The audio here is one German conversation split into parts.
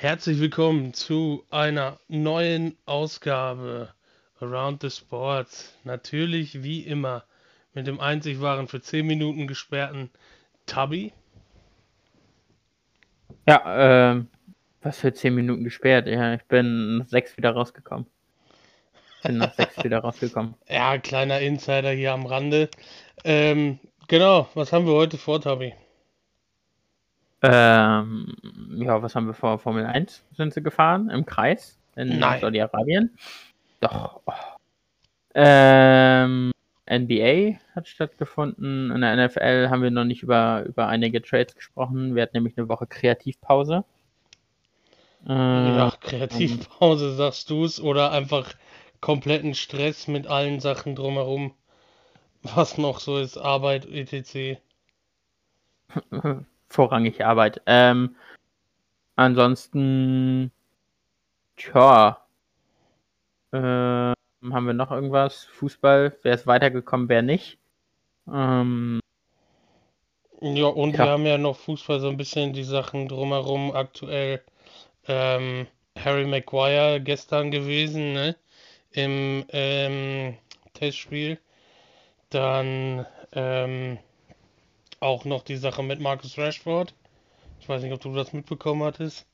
Herzlich willkommen zu einer neuen Ausgabe Around the Sports. Natürlich wie immer mit dem einzig wahren für 10 Minuten gesperrten Tubby. Ja, ähm, was für 10 Minuten gesperrt? Ja, ich bin nach 6 wieder rausgekommen. Bin nach 6 wieder rausgekommen. Ja, kleiner Insider hier am Rande. Ähm, genau, was haben wir heute vor, Tubby? Ähm, ja, was haben wir vor? Formel 1 sind sie gefahren im Kreis in. Saudi-Arabien. Doch. Oh. Ähm, NBA hat stattgefunden. In der NFL haben wir noch nicht über, über einige Trades gesprochen. Wir hatten nämlich eine Woche Kreativpause. Äh, Ja, Kreativpause, sagst du's, oder einfach kompletten Stress mit allen Sachen drumherum, was noch so ist, Arbeit, etc. vorrangig Arbeit. Ähm, ansonsten, tja, ähm, haben wir noch irgendwas? Fußball, wer ist weitergekommen, wer nicht? Ähm, Ja, und Ja. wir haben ja noch Fußball so ein bisschen die Sachen drumherum aktuell. Ähm, Harry Maguire gestern gewesen, ne? Im ähm, Testspiel. Dann ähm, auch noch die Sache mit Marcus Rashford. Ich weiß nicht, ob du das mitbekommen hattest.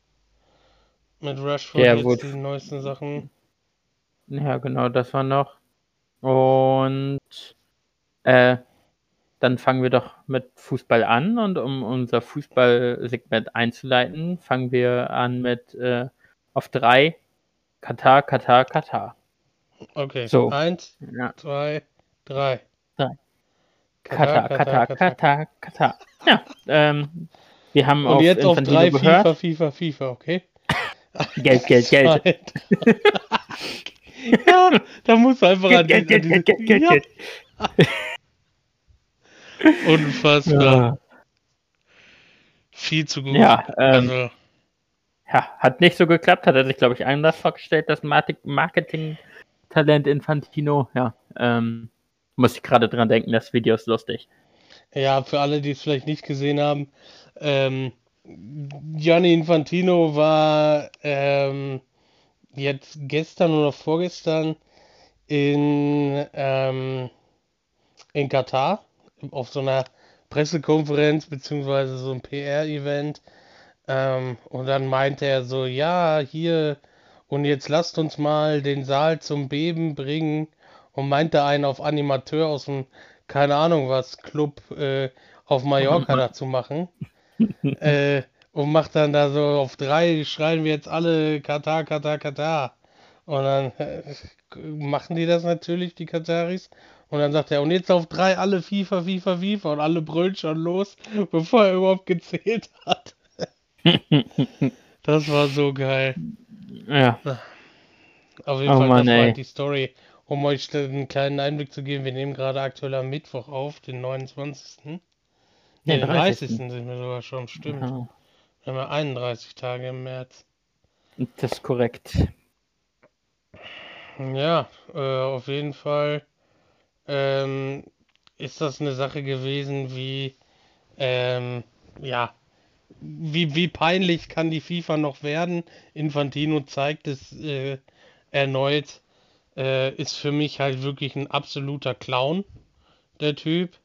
Mit Rashford Der jetzt die neuesten Sachen. ja, genau, das war noch. Und äh, dann fangen wir doch mit Fußball an und um unser Fußballsegment einzuleiten, fangen wir an mit äh, auf drei Katar, Katar, Katar. Okay, So. eins, Ja. zwei, drei. Drei. Katar, Katar, Katar, Katar. Ja, ähm, wir haben Und auf jetzt auf Infantino drei gehört. FIFA, FIFA, FIFA, okay? Geld, Geld, Geld. Ja, da muss einfach an Geld, die, Geld, an Geld, Geld, Geld, unfassbar. Ja, Viel zu gut. ja, ähm, Also, ja, hat nicht so geklappt, hat er sich, glaube ich, anders vorgestellt, das Marketing-Talent Infantino. Ja, ähm, muss ich gerade dran denken, das Video ist lustig. ja, für alle, die es vielleicht nicht gesehen haben, ähm, Gianni Infantino war ähm, jetzt gestern oder vorgestern in, ähm, in Katar auf so einer Pressekonferenz beziehungsweise so ein PR-Event. Ähm, und dann meinte er so, ja, hier, und jetzt lasst uns mal den Saal zum Beben bringen. Und meinte einen auf Animateur aus dem, keine Ahnung was, Club äh, auf Mallorca dazu machen. äh, und macht dann da so auf drei, schreien wir jetzt alle Katar, Katar, Katar. Und dann äh, machen die das natürlich, die Kataris. Und dann sagt er, und jetzt auf drei alle FIFA, FIFA, FIFA. Und alle brüllen schon los, bevor er überhaupt gezählt hat. Das war so geil. Ja, Auf jeden Oh Fall, Mann, das war halt die Story. Um euch einen kleinen Einblick zu geben, wir nehmen gerade aktuell am Mittwoch auf, den 29. Ne, Den den 30.. 30. sind wir sogar schon, stimmt. ja, Wir haben ja 31 Tage im März. das ist korrekt. Ja, äh, auf jeden Fall ähm, ist das eine Sache gewesen, wie, ähm, ja, wie, wie peinlich kann die FIFA noch werden? Infantino zeigt es äh, erneut. Äh, ist für mich halt wirklich ein absoluter Clown, der Typ.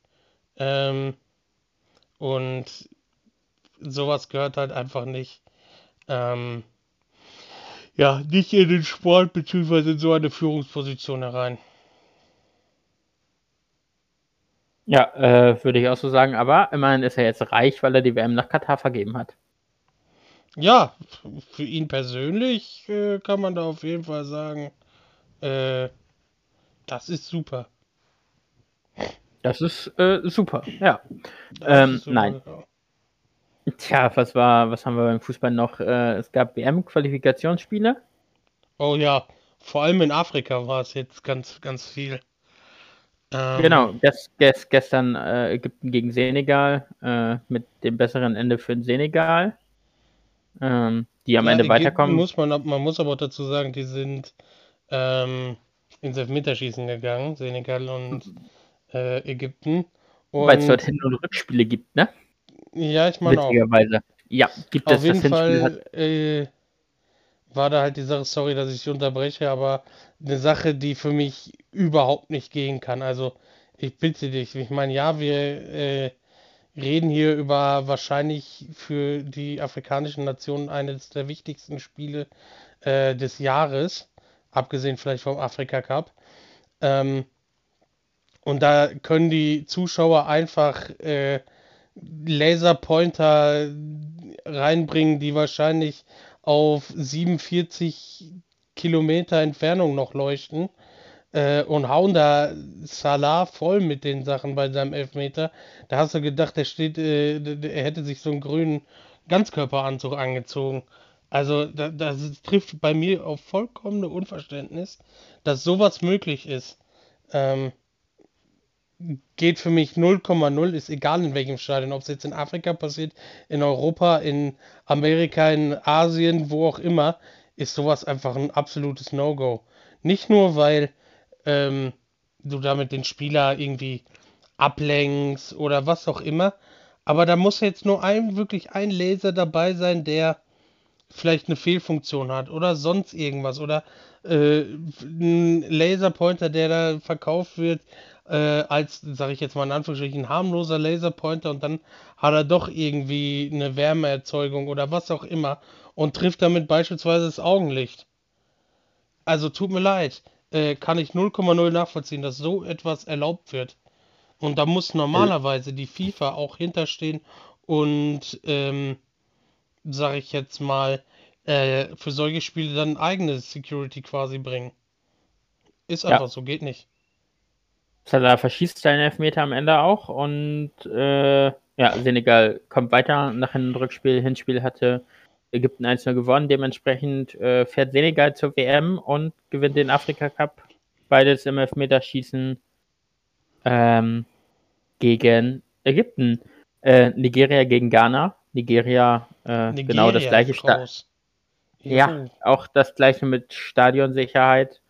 Ähm, und sowas gehört halt einfach nicht. Ähm, ja, nicht in den Sport beziehungsweise in so eine Führungsposition herein. Ja, äh, würde ich auch so sagen, aber immerhin ist er jetzt reich, weil er die WM nach Katar vergeben hat. Ja, für ihn persönlich äh, kann man da auf jeden Fall sagen, äh, das ist super. Das ist äh, super, ja. Das Ähm, ist super. nein. Tja, was war, was haben wir beim Fußball noch? Äh, es gab WM-Qualifikationsspiele. Oh ja, vor allem in Afrika war es jetzt ganz, ganz viel. Ähm, Genau, ges ges gestern äh, Ägypten gegen Senegal äh, mit dem besseren Ende für den Senegal, ähm, die am ja, Ende Ägypten weiterkommen. Muss man, man muss aber auch dazu sagen, die sind ähm, ins Elfmeterschießen gegangen, Senegal und äh, Ägypten. Weil es dort Hin- und Rückspiele gibt, ne? ja, ich meine auch. Ja, gibt es Auf jeden Fall, äh, war da halt die Sache, sorry, dass ich unterbreche, aber eine Sache, die für mich überhaupt nicht gehen kann. Also ich bitte dich, ich meine, ja, wir äh, reden hier über wahrscheinlich für die afrikanischen Nationen eines der wichtigsten Spiele äh, des Jahres, abgesehen vielleicht vom Afrika Cup. Ähm, und da können die Zuschauer einfach äh, Laserpointer reinbringen, die wahrscheinlich auf 47 Kilometer Entfernung noch leuchten äh, und hauen da Salah voll mit den Sachen bei seinem Elfmeter. Da hast du gedacht, er steht, äh, er hätte sich so einen grünen Ganzkörperanzug angezogen. Also da, das trifft bei mir auf vollkommene Unverständnis, dass sowas möglich ist. Ähm, geht für mich 0,0, ist egal in welchem Stadion, ob es jetzt in Afrika passiert, in Europa, in Amerika, in Asien, wo auch immer, ist sowas einfach ein absolutes No-Go. Nicht nur, weil ähm, du damit den Spieler irgendwie ablenkst oder was auch immer, aber da muss jetzt nur ein, wirklich ein Laser dabei sein, der vielleicht eine Fehlfunktion hat oder sonst irgendwas oder äh, ein Laserpointer, der da verkauft wird, äh, als, sage ich jetzt mal in Anführungsstrichen, harmloser Laserpointer und dann hat er doch irgendwie eine Wärmeerzeugung oder was auch immer und trifft damit beispielsweise das Augenlicht. Also tut mir leid, äh, kann ich 0,0 nachvollziehen, dass so etwas erlaubt wird. Und da muss normalerweise die FIFA auch hinterstehen und, ähm, sage ich jetzt mal, äh, für solche Spiele dann eigene Security quasi bringen. Ist einfach ja. so, geht nicht. Salah verschießt seinen Elfmeter am Ende auch und äh, ja, Senegal kommt weiter nach einem Rückspiel. Hinspiel hatte Ägypten 1-0 gewonnen. Dementsprechend äh, fährt Senegal zur WM und gewinnt den Afrika Cup. Beides im Elfmeterschießen ähm, gegen Ägypten. Äh, Nigeria gegen Ghana. Nigeria, äh, Nigeria genau das gleiche. Sta ja, auch das gleiche mit Stadionsicherheit.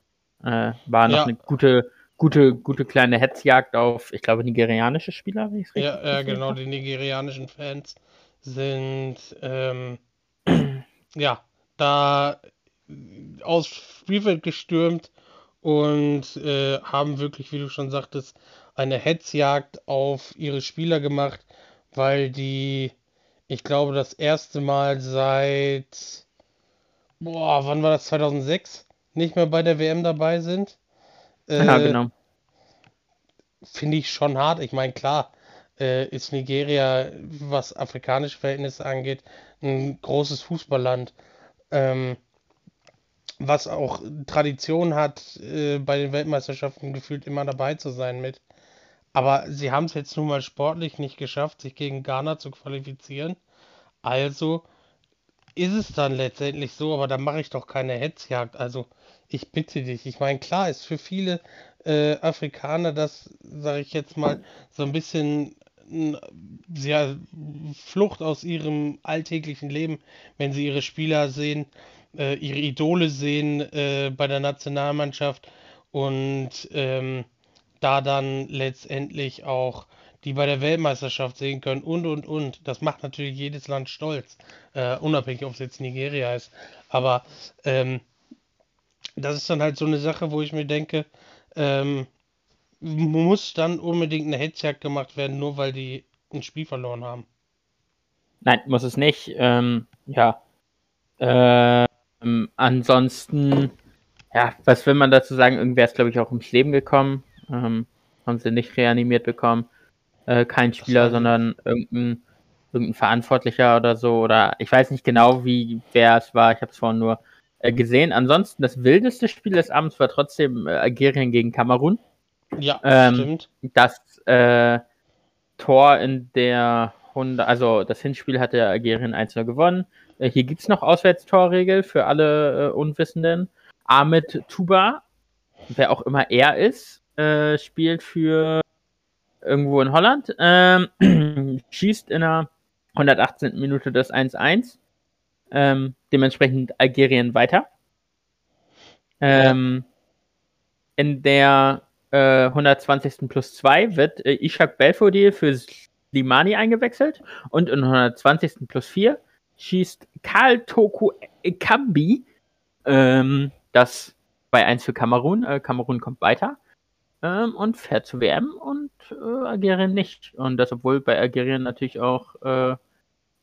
Äh, war noch ja. eine gute gute, gute kleine Hetzjagd auf, ich glaube, nigerianische Spieler, wenn ich es richtig Ja, ja genau, die nigerianischen Fans sind ähm, ja da aus Spielfeld gestürmt und äh, haben wirklich, wie du schon sagtest, eine Hetzjagd auf ihre Spieler gemacht, weil die, ich glaube, das erste Mal seit, boah, wann war das, 2006, nicht mehr bei der WM dabei sind. Äh, ja, genau. Finde ich schon hart. Ich meine, klar, äh, ist Nigeria, was afrikanische Verhältnisse angeht, ein großes Fußballland. Ähm, was auch Tradition hat, äh, bei den Weltmeisterschaften gefühlt immer dabei zu sein mit. Aber sie haben es jetzt nun mal sportlich nicht geschafft, sich gegen Ghana zu qualifizieren. Also ist es dann letztendlich so, aber da mache ich doch keine Hetzjagd. Also ich bitte dich. Ich meine, klar ist für viele äh, Afrikaner das, sage ich jetzt mal, so ein bisschen ja, Flucht aus ihrem alltäglichen Leben, wenn sie ihre Spieler sehen, äh, ihre Idole sehen äh, bei der Nationalmannschaft und ähm, da dann letztendlich auch die bei der Weltmeisterschaft sehen können und und und. Das macht natürlich jedes Land stolz, äh, unabhängig ob es jetzt Nigeria ist. Aber ähm, das ist dann halt so eine Sache, wo ich mir denke, ähm, muss dann unbedingt eine Hetzjagd gemacht werden, nur weil die ein Spiel verloren haben. Nein, muss es nicht. Ähm, ja. Ähm, ansonsten, ja, was will man dazu sagen? Irgendwer ist, glaube ich, auch ums Leben gekommen. Ähm, haben sie nicht reanimiert bekommen. Äh, kein Spieler, sondern irgendein, irgendein Verantwortlicher oder so. Oder ich weiß nicht genau, wie wer es war. Ich habe es vorhin nur äh, gesehen. Ansonsten, das wildeste Spiel des Abends war trotzdem äh, Algerien gegen Kamerun. Ja, ähm, stimmt. Das äh, Tor in der 100, also das Hinspiel hatte Algerien 1-0 gewonnen. Äh, hier gibt es noch Auswärtstorregel für alle äh, Unwissenden. Ahmed Tuba, wer auch immer er ist, äh, spielt für irgendwo in Holland, ähm, schießt in der 118. Minute das 1-1. Ähm, dementsprechend Algerien weiter. Ähm. In der äh, 120. plus 2 wird äh, Ishak Belfodil für Limani eingewechselt und in 120. plus 4 schießt Karl Toku Ekambi ähm, das 2-1 für Kamerun. Äh, Kamerun kommt weiter ähm, und fährt zur WM und äh, Algerien nicht. Und das, obwohl bei Algerien natürlich auch äh,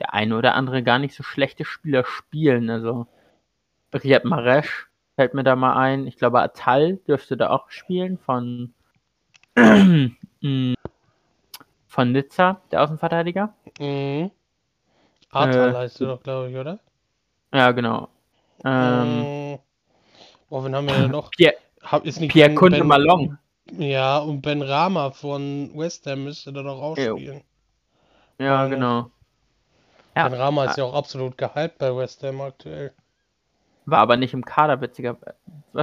der eine oder andere gar nicht so schlechte Spieler spielen. Also Riyad Mahrez fällt mir da mal ein. Ich glaube, Atal dürfte da auch spielen von, von Nizza, der Außenverteidiger. Mhm. Atal äh, heißt du doch, glaube ich, oder? Ja, genau. Ähm, oh, wen haben wir denn noch? Pierre, ist nicht Pierre Kunde ben, Malong. Ja, und Ben Rama von West Ham müsste da noch ausspielen. Ja, ja genau. Ja. Ben Rama ist ja auch absolut gehypt bei West Ham aktuell. War aber nicht im Kader, witziger.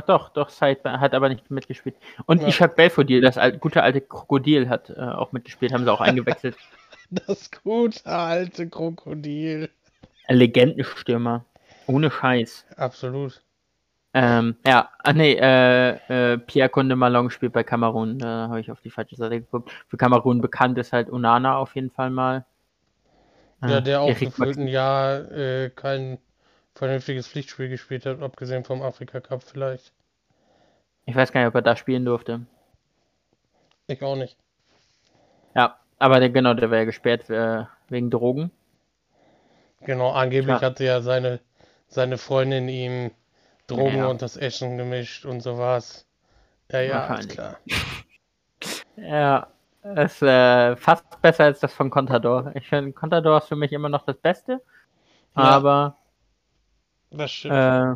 Doch, doch, Said hat aber nicht mitgespielt. Und ja. Ishak Belfodil, das alte, gute alte Krokodil, hat äh, auch mitgespielt, haben sie auch eingewechselt. das gute alte Krokodil. Legendenstürmer. Ohne Scheiß. Absolut. Ähm, ja, ah nee, äh, äh, Pierre Conde Malong spielt bei Kamerun. Da habe ich auf die falsche Seite geguckt. Für Kamerun bekannt ist halt Unana auf jeden Fall mal. Ja, der auch gefühlt ein Jahr äh, kein vernünftiges Pflichtspiel gespielt hat, abgesehen vom Afrika Cup vielleicht. Ich weiß gar nicht, ob er da spielen durfte. Ich auch nicht. Ja, aber der, genau, der wäre ja gesperrt äh, wegen Drogen. Genau, angeblich Klar. hatte ja seine, seine Freundin ihm Drogen ja. und das Essen gemischt und sowas. Ja, ja, klar. ja, es ist äh, fast besser als das von Contador. Ich finde, Contador ist für mich immer noch das Beste. Ja. Aber das stimmt. Äh,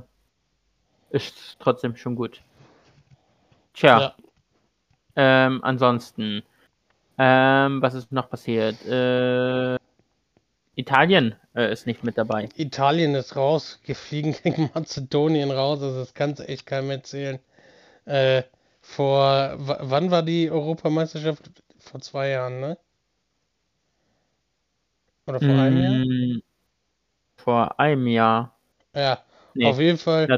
ist trotzdem schon gut. Tja. Ja. Ähm, ansonsten. Ähm, was ist noch passiert? Äh, Italien äh, ist nicht mit dabei. Italien ist raus. Wir fliegen gegen Mazedonien raus. Also das kannst du echt keinem erzählen. Äh, vor, wann war die Europameisterschaft? Vor zwei Jahren, ne? Oder vor mm, einem Jahr? Mm, vor einem Jahr. Ja, nee. auf jeden Fall. Ja,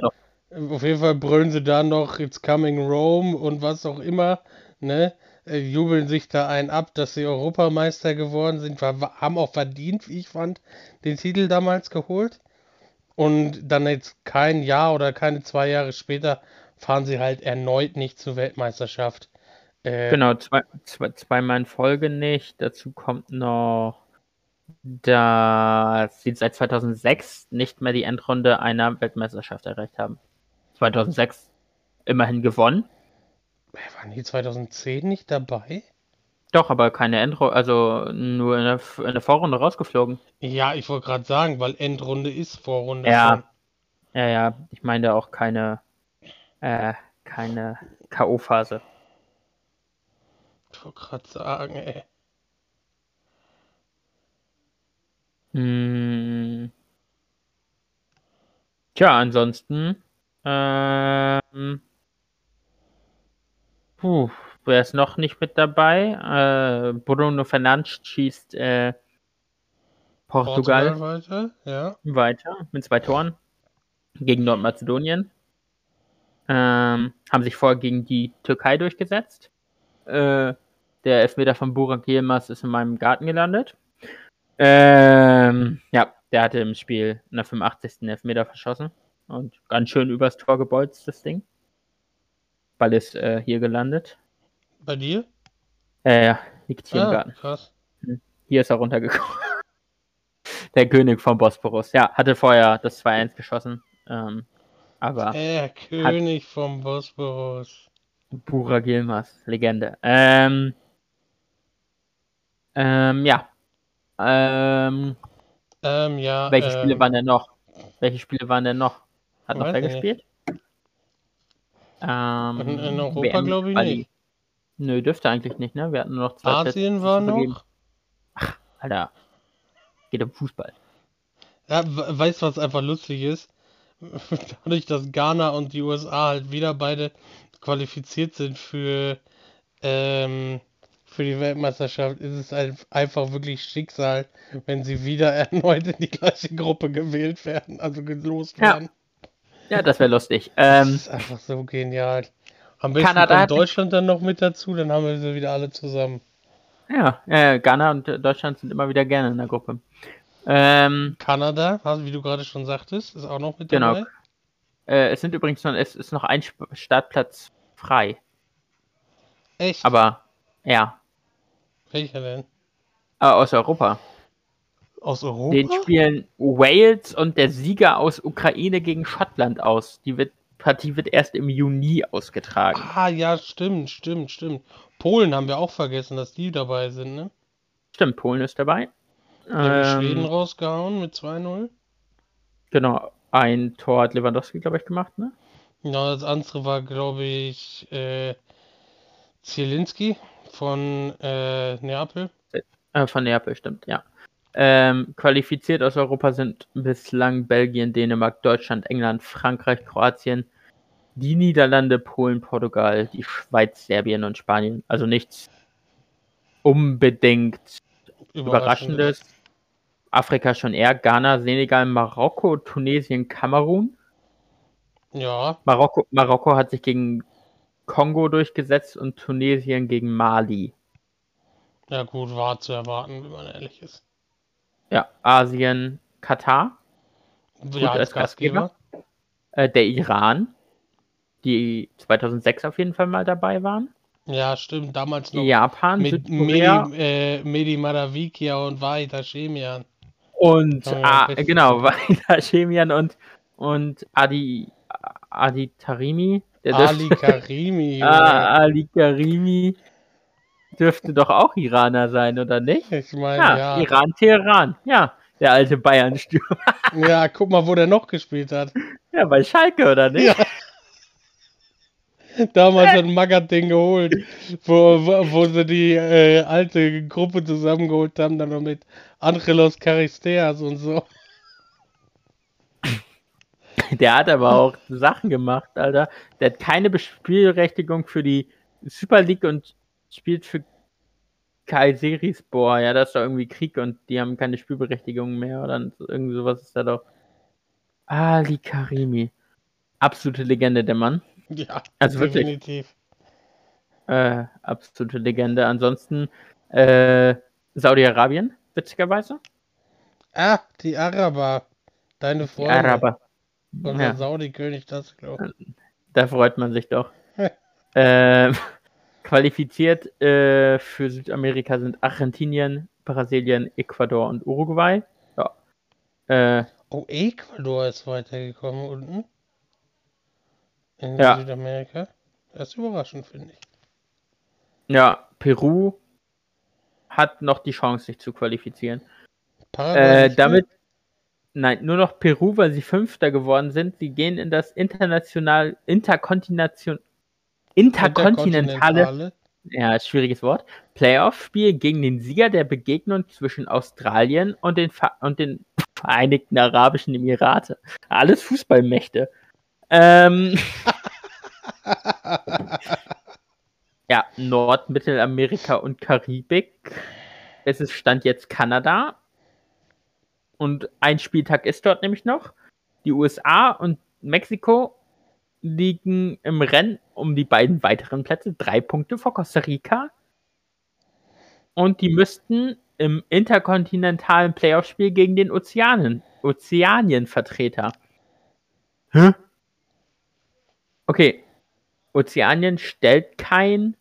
auf jeden Fall brüllen sie da noch It's coming Rome und was auch immer, ne? Äh, jubeln sich da einen ab, dass sie Europameister geworden sind, haben auch verdient, wie ich fand, den Titel damals geholt. Und dann jetzt kein Jahr oder keine zwei Jahre später fahren sie halt erneut nicht zur Weltmeisterschaft. Äh, genau, zwei, zwei, zweimal in Folge nicht. Dazu kommt noch dass sie seit 2006 nicht mehr die Endrunde einer Weltmeisterschaft erreicht haben. 2006 immerhin gewonnen. Waren die 2010 nicht dabei? Doch, aber keine Endrunde, also nur in der, in der Vorrunde rausgeflogen. Ja, ich wollte gerade sagen, weil Endrunde ist Vorrunde. Ja, schon. ja, ja. Ich meine auch keine, äh, keine K.O.-Phase. Ich wollte gerade sagen, ey. Hm. Tja, ansonsten. Ähm, puh, wer ist noch nicht mit dabei? Äh, Bruno Fernandes schießt äh, Portugal, Portugal weiter, ja. weiter mit zwei Toren gegen Nordmazedonien. Ähm, haben sich vorher gegen die Türkei durchgesetzt. Äh, der Elfmeter von Burak Yilmaz ist in meinem Garten gelandet. Ähm, ja, der hatte im Spiel in der 85. Elfmeter verschossen und ganz schön übers Tor gebolzt, das Ding. Ball ist äh, hier gelandet. Bei dir? Äh, ja, liegt hier ah, im Garten. Krass. Hm. Hier ist er runtergekommen. Der König vom Bosporus. Ja, hatte vorher das 2-1 geschossen. Ähm, aber. Der König vom Bosporus. Burak Yilmaz, Legende. Ähm, ähm, ja, ähm, ähm, ja. Welche Spiele ähm, waren denn noch? Welche Spiele waren denn noch? Hat noch wer gespielt? Ähm, in, in Europa glaube ich nicht. Nö, dürfte eigentlich nicht, ne? Wir hatten nur noch zwei Asien war noch. Ach, Alter. Geht um Fußball. Ja, weißt du, was einfach lustig ist? Dadurch, dass Ghana und die USA halt wieder beide qualifiziert sind für ähm, für die Weltmeisterschaft ist es halt einfach wirklich Schicksal, wenn sie wieder erneut in die gleiche Gruppe gewählt werden, also gelost werden. Ja, ja das wäre lustig. Ähm, das ist einfach so genial. Am besten Kanada kommt Deutschland dann noch mit dazu, dann haben wir sie wieder alle zusammen. Ja, äh, Ghana und Deutschland sind immer wieder gerne in der Gruppe. Ähm, Kanada, wie du gerade schon sagtest, ist auch noch mit genau. dabei. Äh, es sind übrigens noch, es ist noch ein Startplatz frei. Echt? Aber ja, Welcher denn? äh, aus Europa. Aus Europa? Den spielen Wales und der Sieger aus Ukraine gegen Schottland aus. Die wird, Partie wird erst im Juni ausgetragen. Ah, ja, stimmt, stimmt, stimmt. Polen haben wir auch vergessen, dass die dabei sind, ne? Stimmt, Polen ist dabei. Die haben Ähm, Schweden rausgehauen mit 2-0. Genau, ein Tor hat Lewandowski, glaube ich, gemacht, ne? Ja, das andere war, glaube ich, äh, Zielinski von äh, Neapel. Äh, von Neapel, stimmt, ja. Ähm, qualifiziert aus Europa sind bislang Belgien, Dänemark, Deutschland, England, Frankreich, Kroatien, die Niederlande, Polen, Portugal, die Schweiz, Serbien und Spanien. Also nichts unbedingt Überraschendes. Afrika schon eher. Ghana, Senegal, Marokko, Tunesien, Kamerun. Ja, Marokko, Marokko hat sich gegen Kongo durchgesetzt und Tunesien gegen Mali. ja gut, war zu erwarten, wenn man ehrlich ist. Ja, Asien, Katar, Ja, als als Gastgeber. äh, der Iran, die 2006 auf jeden Fall mal dabei waren. Ja, stimmt, damals noch Japan, mit Südkorea Medi, äh, Medi Madavikia und Vahida Shemian. und ah, genau, Walida Chemian und und Adi Adi Tarimi, der Ali Karimi. ah, Ali Karimi dürfte doch auch Iraner sein, oder nicht? Ich meine, Ja, ja. Iran, Teheran. Ja, der alte Bayern-Stürmer. Ja, guck mal, wo der noch gespielt hat. Ja, bei Schalke, oder nicht? Ja. Damals hat Magath den geholt, wo, wo, wo sie die äh, alte Gruppe zusammengeholt haben, dann noch mit Angelos Charisteas und so. Der hat aber auch Sachen gemacht, Alter. Der hat keine Spielberechtigung für die Super League und spielt für Kayserispor. Ja, das ist doch irgendwie Krieg und die haben keine Spielberechtigung mehr oder irgend sowas ist da doch. Ali Karimi. Absolute Legende, der Mann. Ja, Also wirklich. definitiv. Äh, absolute Legende. Ansonsten äh, Saudi-Arabien, witzigerweise. Ah, die Araber. Deine Die Freunde. Araber. Von Ja. der Saudi-König, das glaube ich. Da freut man sich doch. äh, qualifiziert äh, für Südamerika sind Argentinien, Brasilien, Ecuador und Uruguay. Ja. Äh, Oh, Ecuador ist weitergekommen unten. In Ja. Südamerika. Das ist überraschend, finde ich. ja, Peru hat noch die Chance, sich zu qualifizieren. Äh, damit, nein, nur noch Peru, weil sie Fünfter geworden sind. Sie gehen in das international, interkontinentation, interkontinentale ja, schwieriges Wort, Playoff-Spiel gegen den Sieger der Begegnung zwischen Australien und den, und den Vereinigten Arabischen Emirate. Alles Fußballmächte. Ähm, ja, Nord-, Mittelamerika und Karibik. Es ist Stand jetzt Kanada. Und ein Spieltag ist dort nämlich noch. Die USA und Mexiko liegen im Rennen um die beiden weiteren Plätze, drei Punkte vor Costa Rica. Und die müssten im interkontinentalen Playoff-Spiel gegen den Ozeanen, Ozeanien-Vertreter. Hä? Okay. Ozeanien stellt keinen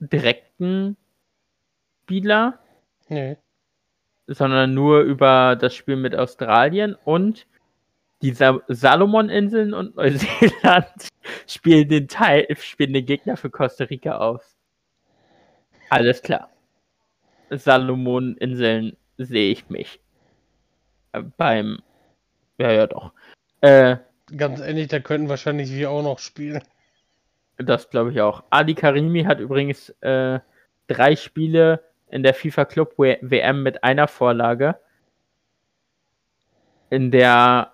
direkten Spieler, Nee. sondern nur über das Spiel mit Australien und die Sa Salomoninseln und Neuseeland spielen den Teil, spielen den Gegner für Costa Rica aus. Alles klar. Salomoninseln sehe ich mich. Äh, Beim, ja, ja, doch. Äh, Ganz ehrlich, da könnten wahrscheinlich wir auch noch spielen. Das glaube ich auch. Ali Karimi hat übrigens äh, drei Spiele in der FIFA Club WM mit einer Vorlage. In der.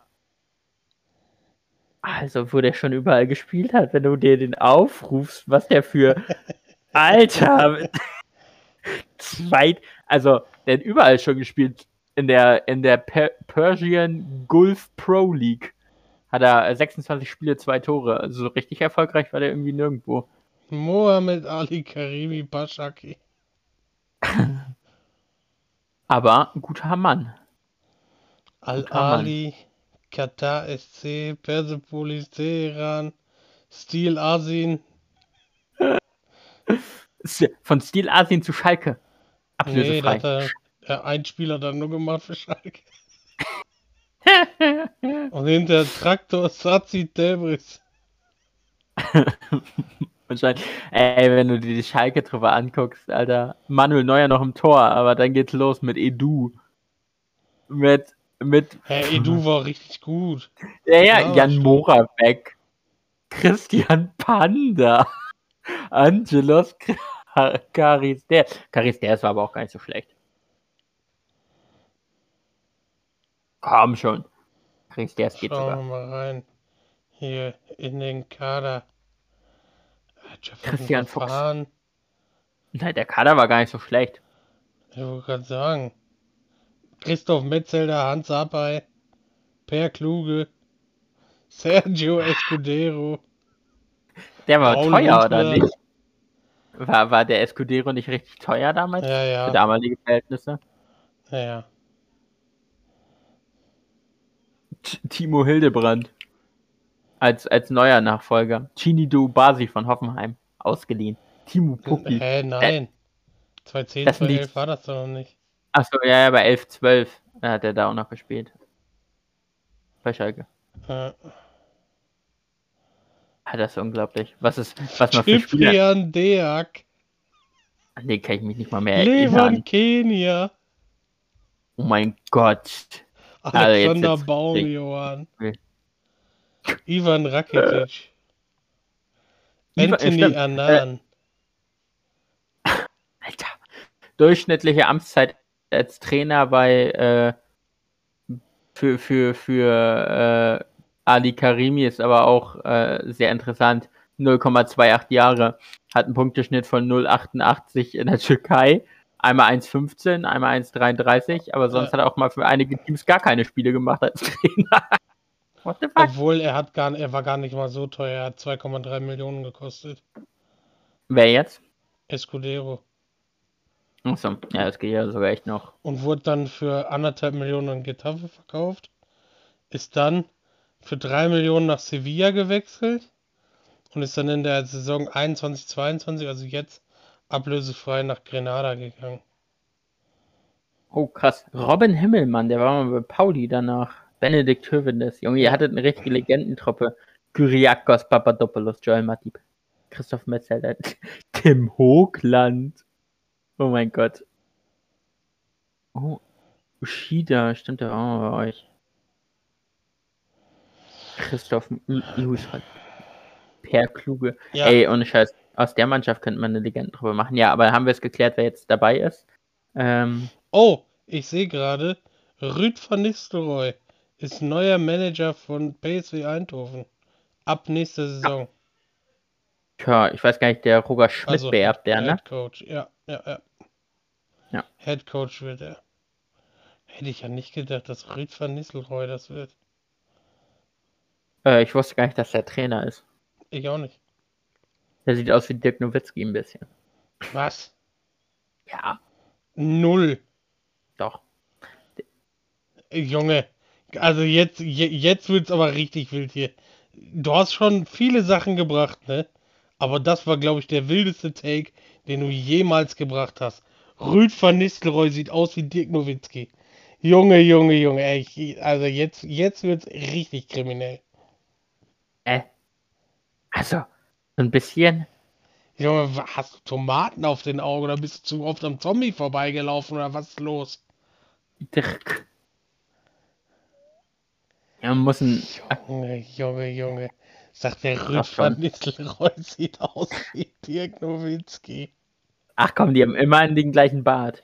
Also, wo der schon überall gespielt hat, wenn du dir den aufrufst, was der für. Alter! Zweit. Also, der hat überall schon gespielt. In der, in der per Persian Gulf Pro League hat er 26 Spiele, zwei Tore. Also so richtig erfolgreich war der irgendwie nirgendwo. Mohammed Ali Karimi Bashaki. Aber ein guter Mann. Guter Mann. Al-Ali Katar SC, Persepolis Teheran, Steel Asin. Von Steel Asien zu Schalke. Nee, da Ablösefrei. hat er ja, ein Spieler dann nur gemacht für Schalke. Und hinter Traktor Sazi Debris. Wahrscheinlich. Ey, wenn du dir die Schalke-Truppe anguckst, Alter. Manuel Neuer noch im Tor, aber dann geht's los mit Edu. Mit, mit, Hey, Edu war richtig gut. ja, ja, Ja, Jan stimmt. Moravec. Christian Panda. Angelos Karister. Karister war aber auch gar nicht so schlecht. Komm schon. Karister geht Schauen wir sogar. mal rein. Hier in den Kader. Christian Fuchs. Nein, der Kader war gar nicht so schlecht. Ich wollte gerade sagen. Christoph Metzelder, Hans Abay, Per Kluge, Sergio Escudero. Der war Paul teuer, oder Huntler. nicht? War, war der Escudero nicht richtig teuer damals? Ja, Für ja. damalige Verhältnisse? Ja, ja. Timo Hildebrand. Als, als neuer Nachfolger. Chinido Basi von Hoffenheim. Ausgeliehen. Timo Pukki. Hä, nein. 2010, Das sind die- 2011 war das doch noch nicht. Achso, ja, ja, bei 11, 12 hat er da auch noch gespielt. Bei Schalke. Äh, Ah, das ist unglaublich. Was ist, was man für Spieler. Deak, An den kann ich mich nicht mal mehr Levan erinnern. Kenia, Oh mein Gott. Also Alexander jetzt- Baumjohann, Okay. Ivan Rakitic, Anthony Annan. Alter. Durchschnittliche Amtszeit als Trainer bei äh, für, für, für äh, Ali Karimi ist aber auch äh, sehr interessant. 0,28 Jahre. Hat einen Punkteschnitt von 0,88 in der Türkei. Einmal 1,15, einmal 1,33, aber sonst hat er auch mal für einige Teams gar keine Spiele gemacht als Trainer. What the fuck? Obwohl er hat gar, er war gar nicht mal so teuer, er hat 2,3 Millionen gekostet. Wer jetzt? Escudero. Achso, ja, das geht ja sogar echt noch. Und wurde dann für anderthalb Millionen an Getafe verkauft. Ist dann für drei Millionen nach Sevilla gewechselt. Und ist dann in der Saison 21, 22, also jetzt, ablösefrei nach Grenada gegangen. Oh, krass. Robin Himmelmann, der war mal bei Pauli danach. Benedikt Hövedes. Junge, ihr hattet eine richtige Legendentruppe. Kyriakos Papadopoulos, Joel Matip, Christoph Metzelder, Tim Hoogland. Oh mein Gott. Oh, Ushida, stimmt der auch bei euch. Christoph Lewis hat Per Kluge. Ja, Ey, ohne Scheiß. Aus der Mannschaft könnte man eine Legendentruppe machen. Ja, aber haben wir es geklärt, wer jetzt dabei ist? Ähm, oh, ich sehe gerade, Rüd van Nistelrooy ist neuer Manager von PSV Eindhoven. Ab nächster Saison. Tja, ich weiß gar nicht, der Roger Schmidt Also beerbt der, ne? Coach, ja, ja, ja. Ja. Head Coach wird er. Hätte ich ja nicht gedacht, dass Rüd van Nistelrooy das wird. Äh, ich wusste gar nicht, dass der Trainer ist. Ich auch nicht. Der sieht aus wie Dirk Nowitzki ein bisschen. Was? Ja, Null. doch. Junge, also jetzt, je, jetzt wird's aber richtig wild hier. Du hast schon viele Sachen gebracht, ne? Aber das war, glaube ich, der wildeste Take, den du jemals gebracht hast. Rüd van Nistelrooy sieht aus wie Dirk Nowitzki. Junge, Junge, Junge, ey, ich- also jetzt, jetzt wird's richtig kriminell. Äh. Also, so ein bisschen. Junge, hast du Tomaten auf den Augen oder bist du zu oft am Zombie vorbeigelaufen oder was ist los? Dirk. Ja, man muss ein. Junge, Junge, Junge. Sagt der van Nistelrooy sieht aus wie Dirk Nowitzki. Ach komm, die haben immer den gleichen Bart.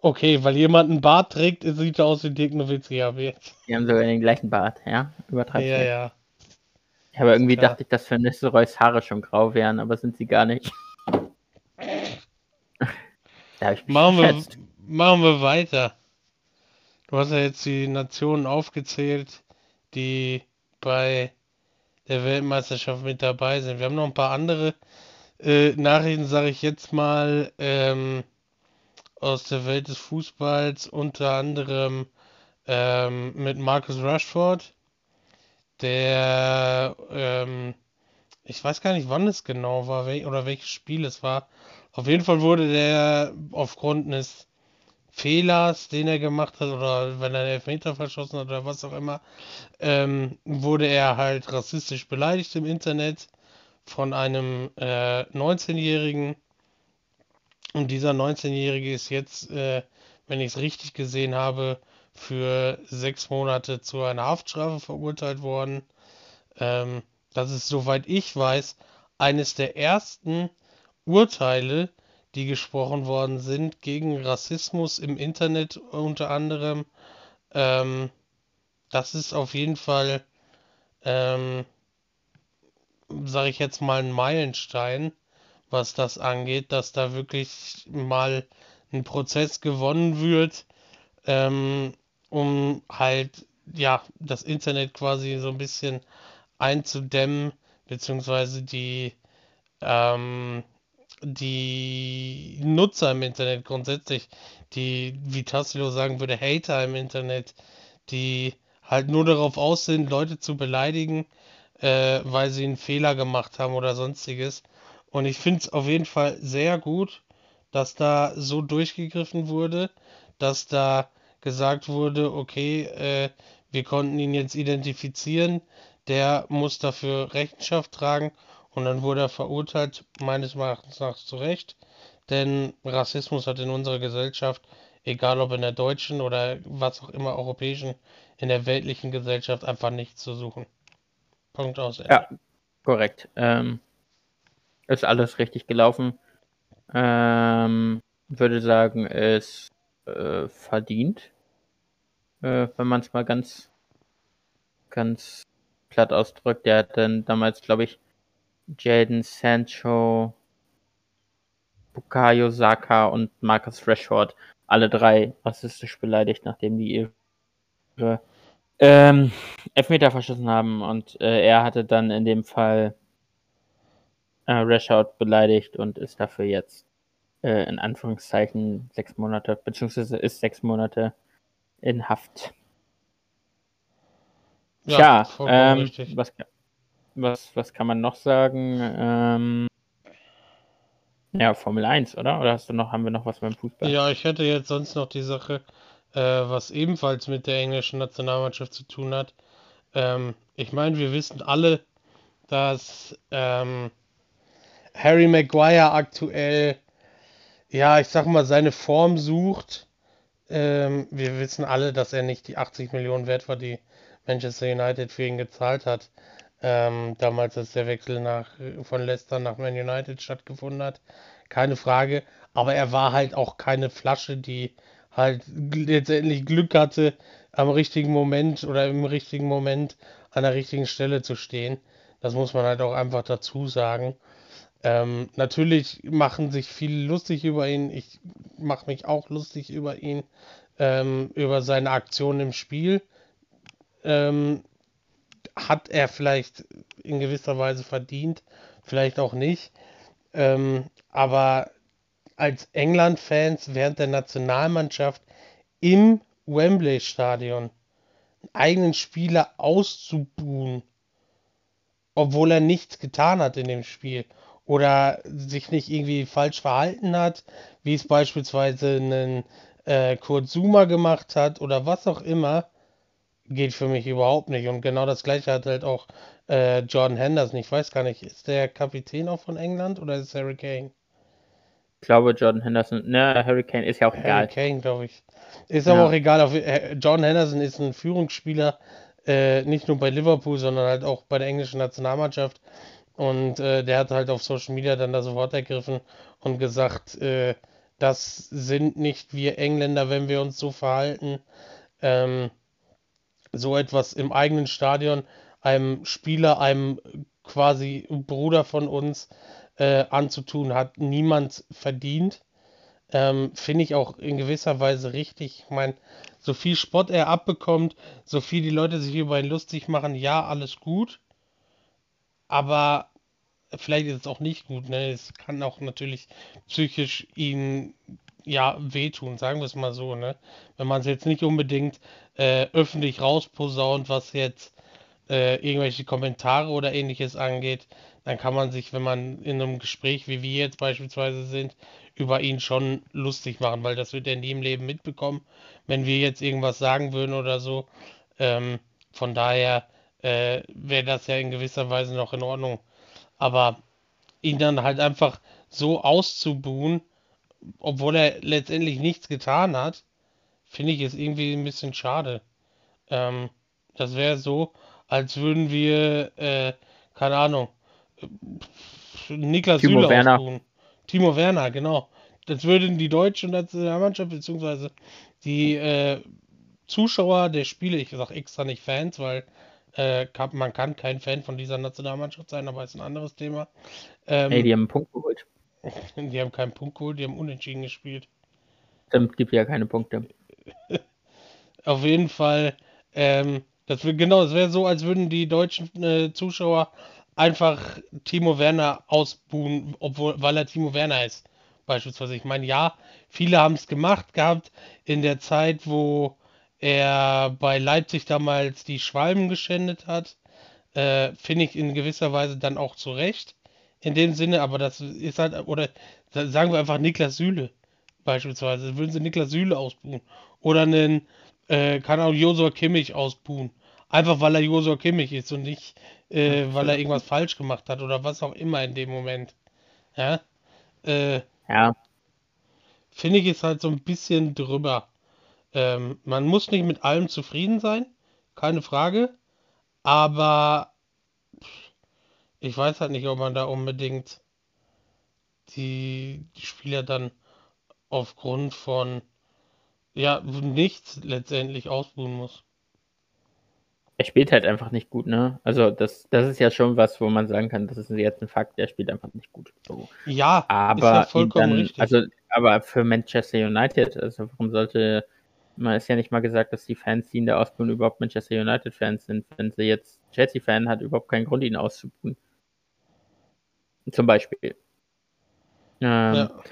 Okay, weil jemand einen Bart trägt, sieht er aus wie Dirk Nowitzki, aber jetzt. Die haben sogar den gleichen Bart, ja? Übertreibst Ja, nicht. ja. Aber irgendwie klar. dachte ich, dass für Nistelrooys Haare schon grau wären, aber sind sie gar nicht. Machen wir, machen wir weiter. Du hast ja jetzt die Nationen aufgezählt, die bei der Weltmeisterschaft mit dabei sind. Wir haben noch ein paar andere äh, Nachrichten, sage ich jetzt mal, ähm, aus der Welt des Fußballs, unter anderem ähm, mit Marcus Rashford, der, ähm, ich weiß gar nicht, wann es genau war wel oder welches Spiel es war. Auf jeden Fall wurde der aufgrund eines Fehlers, den er gemacht hat, oder wenn er einen Elfmeter verschossen hat oder was auch immer, ähm, wurde er halt rassistisch beleidigt im Internet von einem äh, 19-Jährigen. Und dieser 19-Jährige ist jetzt, äh, wenn ich es richtig gesehen habe, für sechs Monate zu einer Haftstrafe verurteilt worden. Ähm, das ist, soweit ich weiß, eines der ersten Urteile, die gesprochen worden sind gegen Rassismus im Internet unter anderem. Ähm, das ist auf jeden Fall, ähm, sage ich jetzt mal, ein Meilenstein, was das angeht, dass da wirklich mal ein Prozess gewonnen wird, ähm, um halt ja das Internet quasi so ein bisschen einzudämmen, beziehungsweise die ähm, die Nutzer im Internet grundsätzlich, die, wie Tassilo sagen würde, Hater im Internet, die halt nur darauf aus sind, Leute zu beleidigen, äh, weil sie einen Fehler gemacht haben oder sonstiges. Und ich finde es auf jeden Fall sehr gut, dass da so durchgegriffen wurde, dass da gesagt wurde, okay, äh, wir konnten ihn jetzt identifizieren, der muss dafür Rechenschaft tragen und dann wurde er verurteilt, meines Erachtens nach zu Recht, denn Rassismus hat in unserer Gesellschaft, egal ob in der deutschen oder was auch immer europäischen, in der weltlichen Gesellschaft einfach nichts zu suchen. Punkt aus. Ende. Ja, korrekt. Ähm, ist alles richtig gelaufen. Ähm, würde sagen, ist äh, verdient, äh, wenn man es mal ganz, ganz platt ausdrückt. Der hat dann damals, glaube ich, Jaden Sancho, Bukayo Saka und Marcus Rashford alle drei rassistisch beleidigt, nachdem die ihre ähm, Elfmeter verschossen haben. Und äh, er hatte dann in dem Fall äh, Rashford beleidigt und ist dafür jetzt äh, in Anführungszeichen sechs Monate, beziehungsweise ist sechs Monate in Haft. Ja, Tja, ähm, was, was, was kann man noch sagen? Ähm, ja, Formel 1, oder? Oder hast du noch, haben wir noch was beim Fußball? Ja, ich hätte jetzt sonst noch die Sache, äh, was ebenfalls mit der englischen Nationalmannschaft zu tun hat. Ähm, ich meine, wir wissen alle, dass ähm, Harry Maguire aktuell ja, ich sag mal, seine Form sucht. Ähm, wir wissen alle, dass er nicht die 80 Millionen wert war, die Manchester United für ihn gezahlt hat. Ähm, damals, als der Wechsel nach, von Leicester nach Man United stattgefunden hat. Keine Frage. Aber er war halt auch keine Flasche, die halt letztendlich Glück hatte, am richtigen Moment oder im richtigen Moment an der richtigen Stelle zu stehen. Das muss man halt auch einfach dazu sagen. Ähm, natürlich machen sich viele lustig über ihn. Ich mache mich auch lustig über ihn, ähm, über seine Aktion im Spiel. Ähm, hat er vielleicht in gewisser Weise verdient, vielleicht auch nicht. Ähm, aber als England-Fans während der Nationalmannschaft im Wembley-Stadion einen eigenen Spieler auszubuhen, obwohl er nichts getan hat in dem Spiel oder sich nicht irgendwie falsch verhalten hat, wie es beispielsweise einen äh, Kurt Zuma gemacht hat oder was auch immer, geht für mich überhaupt nicht. Und genau das gleiche hat halt auch äh, Jordan Henderson. Ich weiß gar nicht, ist der Kapitän auch von England oder ist es Harry Kane? Ich glaube, Jordan Henderson, ne, Harry Kane ist ja auch egal. Harry Kane, glaube ich. Ist ja. aber auch egal. Auf, äh, Jordan Henderson ist ein Führungsspieler, äh, nicht nur bei Liverpool, sondern halt auch bei der englischen Nationalmannschaft. Und äh, der hat halt auf Social Media dann da sofort ergriffen und gesagt, äh, das sind nicht wir Engländer, wenn wir uns so verhalten. Ähm, so etwas im eigenen Stadion einem Spieler, einem quasi Bruder von uns äh, anzutun, hat niemand verdient. Ähm, Finde ich auch in gewisser Weise richtig. Ich meine, so viel Spott er abbekommt, so viel die Leute sich über ihn lustig machen, ja, alles gut aber vielleicht ist es auch nicht gut. Ne? Es kann auch natürlich psychisch ihn ja, wehtun, sagen wir es mal so, ne? Wenn man es jetzt nicht unbedingt äh, öffentlich rausposaunt, was jetzt äh, irgendwelche Kommentare oder ähnliches angeht, dann kann man sich, wenn man in einem Gespräch, wie wir jetzt beispielsweise sind, über ihn schon lustig machen, weil das wird er nie im Leben mitbekommen, wenn wir jetzt irgendwas sagen würden oder so. Ähm, von daher äh, wäre das ja in gewisser Weise noch in Ordnung. Aber ihn dann halt einfach so auszubuhen, obwohl er letztendlich nichts getan hat, finde ich es irgendwie ein bisschen schade. Ähm, das wäre so, als würden wir, äh, keine Ahnung, Niklas Timo Süle Werner. ausbuhen. Timo Werner, genau. Das würden die deutsche Nationalmannschaft beziehungsweise die äh, Zuschauer der Spiele, ich sage extra nicht Fans, weil äh, man kann kein Fan von dieser Nationalmannschaft sein, aber ist ein anderes Thema. Ähm, Ey, die haben einen Punkt geholt. die haben keinen Punkt geholt, die haben unentschieden gespielt. Stimmt, gibt ja keine Punkte. Auf jeden Fall, ähm, das wär, genau, es wäre so, als würden die deutschen äh, Zuschauer einfach Timo Werner ausbuhen, obwohl, weil er Timo Werner ist. Beispielsweise. Ich meine, ja, viele haben es gemacht gehabt in der Zeit, wo er bei Leipzig damals die Schwalben geschändet hat. Äh, Finde ich in gewisser Weise dann auch zu Recht. In dem Sinne, aber das ist halt, oder sagen wir einfach Niklas Süle beispielsweise. Würden sie Niklas Süle ausbuhen. Oder einen, äh, kann auch Josua Kimmich ausbuhen. Einfach weil er Josua Kimmich ist und nicht, äh, weil er irgendwas falsch gemacht hat oder was auch immer in dem Moment. Ja. Äh, Ja, finde ich ist halt so ein bisschen drüber. Ähm, man muss nicht mit allem zufrieden sein, keine Frage. Aber ich weiß halt nicht, ob man da unbedingt die, die Spieler dann aufgrund von ja nichts letztendlich ausbuhen muss. er spielt halt einfach nicht gut, ne? Also das, das ist ja schon was, wo man sagen kann, das ist jetzt ein Fakt, der spielt einfach nicht gut. So. Ja, ist Aber ja ihn vollkommen dann, richtig. also, aber für Manchester United, also warum sollte, man ist ja nicht mal gesagt, dass die Fans, die in der Ausbildung überhaupt Manchester United-Fans sind. Wenn sie jetzt Chelsea-Fan hat, überhaupt keinen Grund, ihn auszubuhen. Zum Beispiel. Ähm, Ja.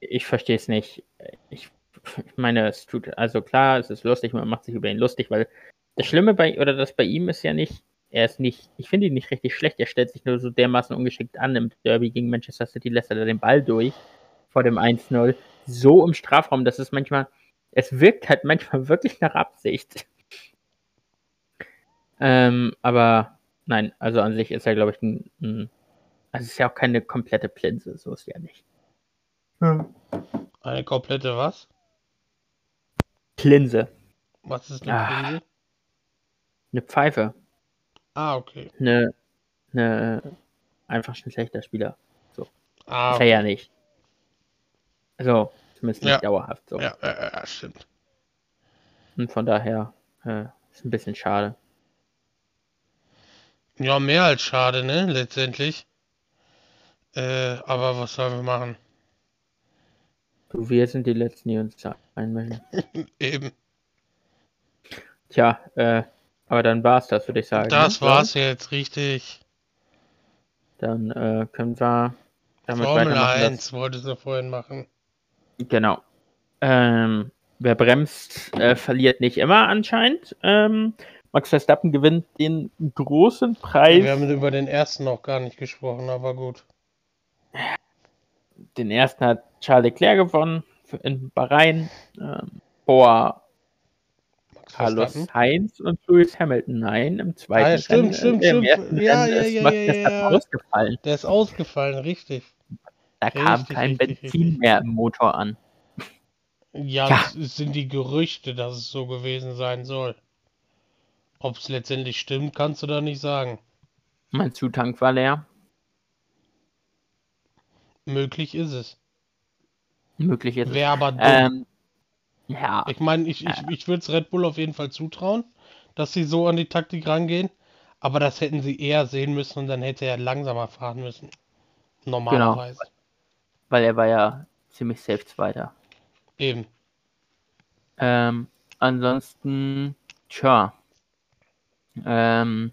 Ich verstehe es nicht. Ich, ich meine, es tut, also klar, es ist lustig, man macht sich über ihn lustig, weil das Schlimme bei, oder das bei ihm ist ja nicht, er ist nicht, ich finde ihn nicht richtig schlecht, er stellt sich nur so dermaßen ungeschickt an im Derby gegen Manchester City, lässt er da den Ball durch vor dem 1-0, so im Strafraum, dass es manchmal, es wirkt halt manchmal wirklich nach Absicht. Ähm, aber nein, also an sich ist er, glaube ich, ein, ein also es ist ja auch keine komplette Plinse, so ist ja nicht. Eine komplette was? Plinse, Was ist eine Ah. Prise? eine Pfeife, Ah, okay. eine, eine einfach ein schlechter Spieler. Ah, Ist er ja nicht. Also, zumindest nicht Ja. dauerhaft so. ja, ja, ja, stimmt. Und von daher äh, ist ein bisschen schade. Ja, mehr als schade, ne, letztendlich. Äh, aber was sollen wir machen? Du, wir sind die Letzten, die uns da einmelden. Eben. Tja, äh, aber dann war's das, würde ich sagen. Das ne? war's jetzt, richtig. Dann äh, können wir damit Formel weitermachen. dass- 1 wolltest du vorhin machen. Genau. Ähm, wer bremst, äh, verliert nicht immer anscheinend. Ähm, Max Verstappen gewinnt den großen Preis. Wir haben über den ersten noch gar nicht gesprochen, aber gut. Den ersten hat Charles Leclerc gewonnen für- in Bahrain ähm, vor Carlos. Sainz und Lewis Hamilton. Nein, im zweiten Ah, ja, stimmt, Rennen, stimmt, äh, im stimmt. Ja, ja, ist ja, ja, ja. ausgefallen. Der ist ausgefallen, richtig. Da kam Richtig, kein richtig, Benzin richtig. mehr im Motor an. Ja, Ja. das sind die Gerüchte, dass es so gewesen sein soll. Ob es letztendlich stimmt, kannst du da nicht sagen. Mein Zutank war leer. Möglich ist es. Möglich ist es. Wäre aber dumm. Ähm, ja, Ich meine, ich, ich, ich würde es Red Bull auf jeden Fall zutrauen, dass sie so an die Taktik rangehen. Aber das hätten sie eher sehen müssen und dann hätte er langsamer fahren müssen. Normalerweise. weil er war ja ziemlich safe Zweiter. Eben. Ähm, ansonsten, tja. Ähm,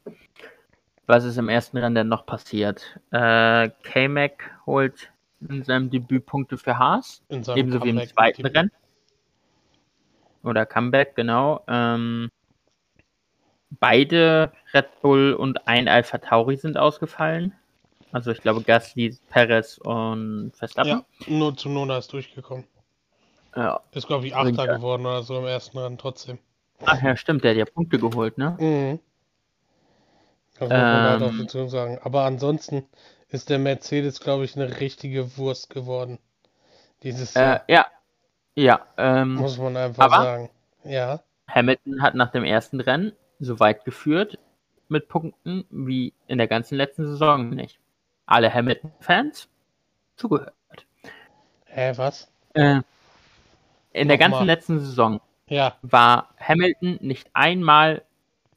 was ist im ersten Rennen denn noch passiert? Äh, K-Mac holt in seinem Debüt Punkte für Haas, ebenso wie im zweiten Rennen. Oder Comeback, genau. Ähm, beide Red Bull und ein Alpha Tauri sind ausgefallen. Also ich glaube Gasly, Perez und Verstappen. Ja, nur zu Nona ist durchgekommen. Ja. Ist, glaube ich, Bringt Achter ja. geworden oder so im ersten Rennen trotzdem. Ach ja, stimmt, der hat ja Punkte geholt, ne? Mhm. Das muss man auch Ähm. dazu sagen. Aber ansonsten ist der Mercedes, glaube ich, eine richtige Wurst geworden. Dieses Äh, ja. Ja, ähm, muss man einfach sagen. Ja, Hamilton hat nach dem ersten Rennen so weit geführt mit Punkten wie in der ganzen letzten Saison nicht. Alle Hamilton-Fans zugehört. hä, was? Äh, in der ganzen letzten Saison Ja, war Hamilton nicht einmal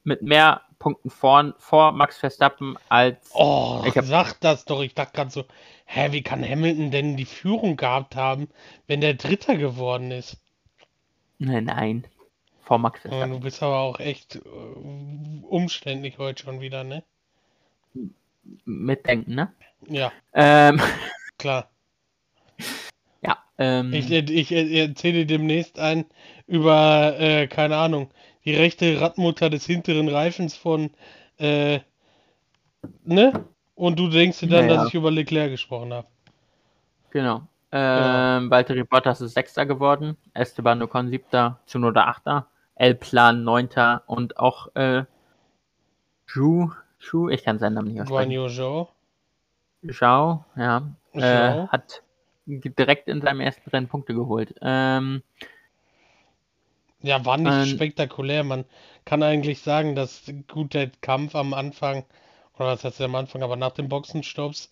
mit mehr Punkten vorn, vor Max Verstappen als. oh, Ich hab- sag das doch. Ich dachte gerade so, hä, wie kann Hamilton denn die Führung gehabt haben, wenn der Dritter geworden ist? Nein, nein. Vor Max Ja, Verstappen. du bist aber auch echt äh, umständlich heute schon wieder, ne? Mitdenken, ne? Ja, Ähm, klar. ja. Ähm, Ich, ich, ich erzähle demnächst ein über, äh, keine Ahnung, die rechte Radmutter des hinteren Reifens von, äh, ne? Und du denkst dir dann, Naja. dass ich über Leclerc gesprochen habe. Genau. Ähm, Valtteri Bottas ist Sechster geworden, Esteban Ocon Siebter, Tsunoda Achter, El Plan Neunter und auch äh, Zhu, Zhu, ich kann seinen Namen nicht aussprechen. Yu Zhou. Zhao, ja, äh, Zhou. hat direkt in seinem ersten Rennen Punkte geholt. Ähm, Ja, war nicht Ähm, spektakulär. Man kann eigentlich sagen, dass gut der Kampf am Anfang, oder was heißt am Anfang, aber nach dem Boxenstopps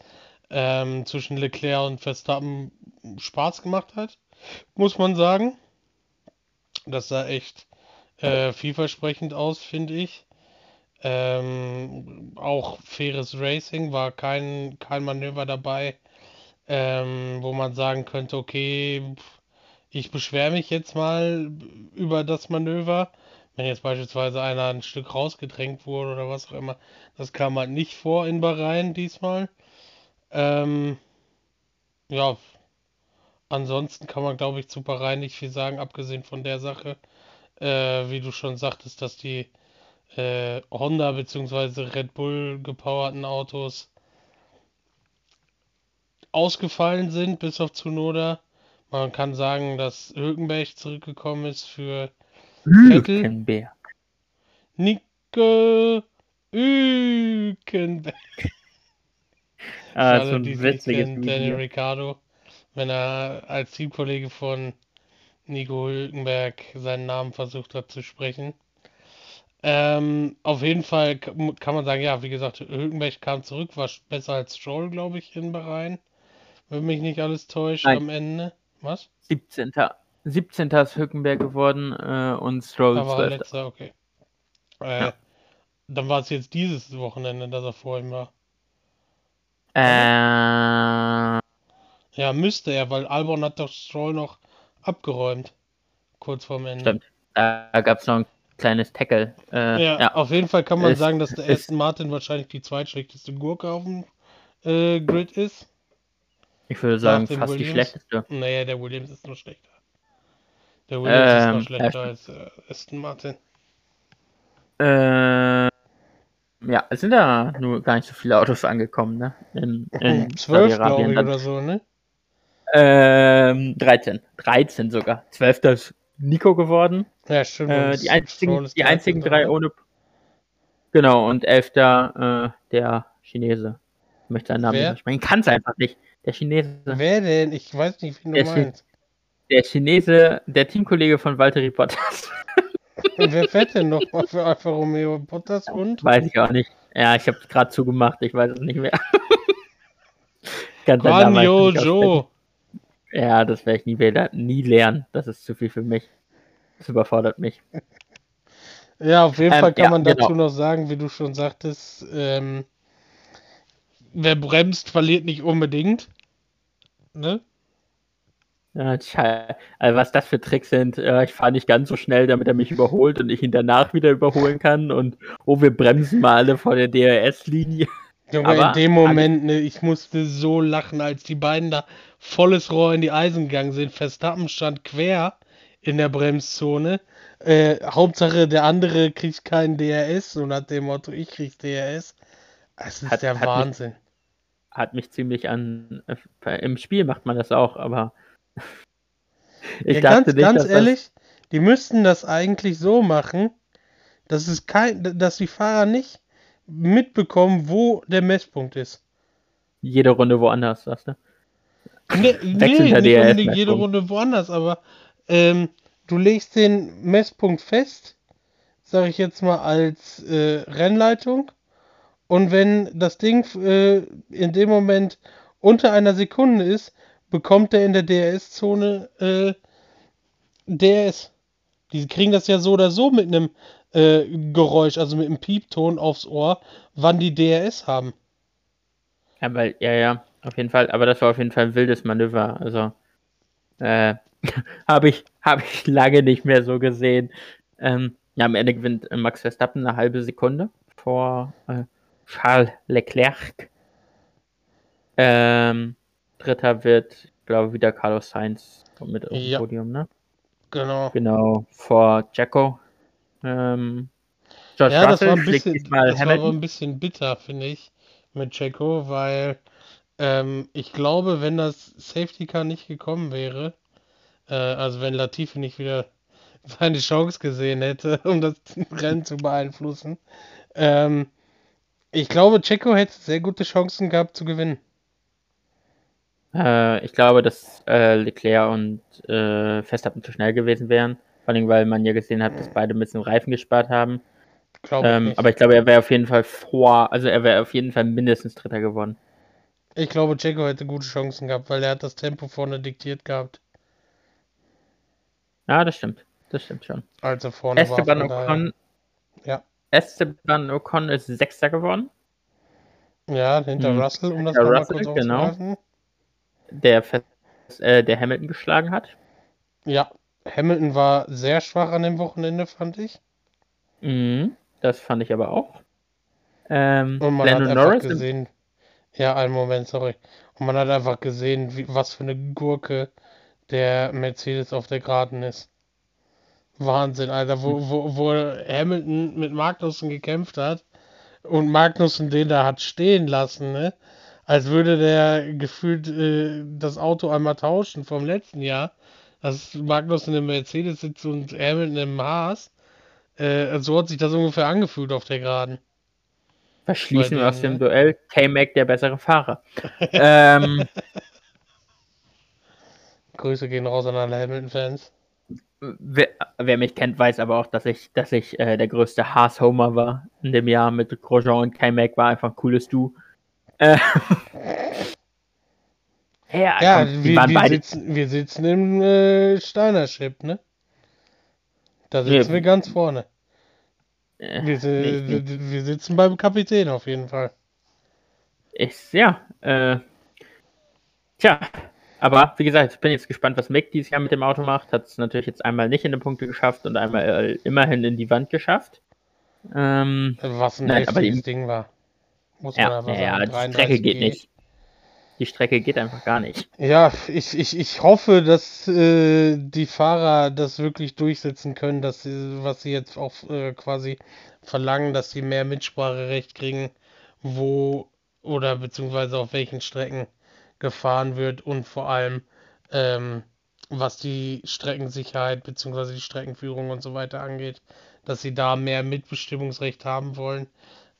ähm, zwischen Leclerc und Verstappen Spaß gemacht hat, muss man sagen. Das sah echt äh, vielversprechend aus, finde ich. Ähm, auch faires Racing, war kein, kein Manöver dabei, ähm, wo man sagen könnte, okay, pff, ich beschwere mich jetzt mal über das Manöver. Wenn jetzt beispielsweise einer ein Stück rausgedrängt wurde oder was auch immer, das kam halt nicht vor in Bahrain diesmal. Ähm, ja, ansonsten kann man, glaube ich, zu Bahrain nicht viel sagen, abgesehen von der Sache, äh, wie du schon sagtest, dass die äh, Honda bzw. Red Bull gepowerten Autos ausgefallen sind, bis auf Tsunoda. Man kann sagen, dass Hülkenberg zurückgekommen ist für. Hülkenberg. Nico Hülkenberg. Ah, alle, so ein witziges Video. Ricciardo, wenn er als Teamkollege von Nico Hülkenberg seinen Namen versucht hat zu sprechen. Ähm, auf jeden Fall kann man sagen, ja, wie gesagt, Hülkenberg kam zurück, war besser als Stroll, glaube ich, in Bahrain. Wenn mich nicht alles täuscht Nein. am Ende. Was? 17. 17. ist Hülkenberg geworden äh, und Stroll Da war er 12. letzter, okay. Äh, Ja. Dann war es jetzt dieses Wochenende, dass er vor ihm war. Äh, Ja, müsste er, weil Albon hat doch Stroll noch abgeräumt. Kurz vorm Ende. Stimmt. da gab es noch ein kleines Tackle. Äh, Ja, ja. auf jeden Fall kann man Ist- sagen, dass der Aston Martin wahrscheinlich die zweitschlechteste Gurke auf dem äh, Grid ist. Ich würde sagen, fast die Williams. schlechteste. Naja, der Williams ist noch schlechter. Der Williams ist Ähm, noch schlechter als äh, Aston Martin. Äh, ja, es sind da nur gar nicht so viele Autos angekommen, ne? In, in Zwölf, glaube ich, oder so, ne? Ähm, 13. 13 sogar. 12. ist Nico geworden. Ja, stimmt. Äh, die einzigen, ist die einzigen 13., drei ohne. Genau, und 11. Äh, der Chinese. Ich möchte seinen Namen Wer? nicht aussprechen. Kann es einfach nicht. Der Chinese. Wer denn? Ich weiß nicht, wen du Der ist- meinst. Der Chinese, der Teamkollege von Valtteri Bottas. Und wer fährt denn noch mal für Alfa Romeo? Bottas und? Weiß ich auch nicht. Ja, ich habe es gerade zugemacht. Ich weiß es nicht mehr. Guan. Zhou. Ja, das werde ich nie, nie lernen. Das ist zu viel für mich. Das überfordert mich. Ja, auf jeden Ähm, Fall kann ja, man dazu genau. noch sagen, wie du schon sagtest, ähm, wer bremst, verliert nicht unbedingt. Ne? Ja, tja, also was das für Tricks sind, äh, ich fahre nicht ganz so schnell, damit er mich überholt und ich ihn danach wieder überholen kann. Und oh, wir bremsen mal alle vor der DRS-Linie. Junge, Aber in dem Moment, ne, ich musste so lachen, als die beiden da volles Rohr in die Eisen gegangen sind. Verstappen stand quer in der Bremszone. Äh, Hauptsache, der andere kriegt keinen DRS, so nach dem Motto, ich krieg DRS. Es ist Hat- der hat mich- Wahnsinn. Hat mich ziemlich an. Im Spiel macht man das auch, aber. ich Ja, dachte ganz, nicht, ganz ehrlich, die müssten das eigentlich so machen, dass es kein, dass die Fahrer nicht mitbekommen, wo der Messpunkt ist. jede Runde woanders, sagst du? Nee, nee, nicht unbedingt jede. Runde woanders, aber ähm, du legst den Messpunkt fest, sage ich jetzt mal als äh, Rennleitung. Und wenn das Ding äh, in dem Moment unter einer Sekunde ist, bekommt er in der DRS-Zone äh, DRS. Die kriegen das ja so oder so mit einem äh, Geräusch, also mit einem Piepton aufs Ohr, wann die DRS haben. Ja, weil, ja, ja, auf jeden Fall. Aber das war auf jeden Fall ein wildes Manöver. Also, äh, habe ich, habe ich lange nicht mehr so gesehen. Ähm, ja, am Ende gewinnt äh, Max Verstappen eine halbe Sekunde vor äh, Charles Leclerc. Ähm, Dritter wird, ich glaube, wieder Carlos Sainz mit auf Ja. Podium, ne? Genau. Genau, vor Jacko. Ähm, George Ja, das Russell war ein bisschen, das war Hamilton. ein bisschen bitter, finde ich, mit Checo, weil ähm, ich glaube, wenn das Safety Car nicht gekommen wäre, äh, also wenn Latifi nicht wieder seine Chance gesehen hätte, um das Rennen zu beeinflussen, ähm, ich glaube, Checo hätte sehr gute Chancen gehabt zu gewinnen. Äh, ich glaube, dass äh, Leclerc und äh, Verstappen zu schnell gewesen wären. Vor allem, weil man ja gesehen hat, dass beide ein bisschen Reifen gespart haben. Ich Ähm, nicht. aber ich glaube, er wäre auf jeden Fall vor, also er wäre auf jeden Fall mindestens Dritter geworden. Ich glaube, Checo hätte gute Chancen gehabt, weil er hat das Tempo vorne diktiert gehabt, Ja, das stimmt. Das stimmt schon. als er vorne war. Esteban daher- Ocon, Ja. Esteban Ocon ist Sechster geworden. Ja, hinter Hm, Russell, um das hinter Russell, kurz genau. Der, äh, der Hamilton geschlagen hat. Ja, Hamilton war sehr schwach an dem Wochenende, fand ich. Mhm, das fand ich aber auch. Ähm, Und man Lando hat einfach Norris gesehen, ja, einen Moment, sorry. Und man hat einfach gesehen, wie, was für eine Gurke der Mercedes auf der Geraden ist. Wahnsinn, Alter, wo, wo, wo Hamilton mit Magnussen gekämpft hat und Magnussen den da hat stehen lassen, ne? Als würde der gefühlt äh, das Auto einmal tauschen vom letzten Jahr. Dass Magnussen im Mercedes sitzt und Hamilton im Haas. Äh, so hat sich das ungefähr angefühlt auf der Geraden. Verschließen wir aus dem Duell. K-Mac der bessere Fahrer. ähm, Grüße gehen raus an alle Hamilton-Fans. Wer, mich kennt, weiß aber auch, dass ich, dass ich äh, der größte Haas-Homer war in dem Jahr mit Grosjean und K-Mac war einfach ein cooles Du. Äh, ja, Ja, komm, wir, wir, sitzen, wir sitzen im äh, Steiner Ship, ne? Da sitzen Ja. wir ganz vorne. Äh, Wir, wir, wir sitzen beim Kapitän auf jeden Fall. Ist, ja, äh, tja, aber wie gesagt, ich bin jetzt gespannt, was Mick dieses Jahr mit dem Auto macht. Hat es natürlich jetzt einmal nicht in die Punkte geschafft und einmal äh, immerhin in die Wand geschafft. Ähm, Was ein Nein, aber die- Ding war. Muss man ja, einfach ja, ja, sagen. die 33 Strecke geht nicht. Die Strecke geht einfach gar nicht. Ja, ich, ich, ich hoffe, dass äh, die Fahrer das wirklich durchsetzen können, dass sie, was sie jetzt auch äh, quasi verlangen, dass sie mehr Mitspracherecht kriegen, wo oder beziehungsweise auf welchen Strecken gefahren wird und vor allem ähm, was die Streckensicherheit beziehungsweise die Streckenführung und so weiter angeht, dass sie da mehr Mitbestimmungsrecht haben wollen.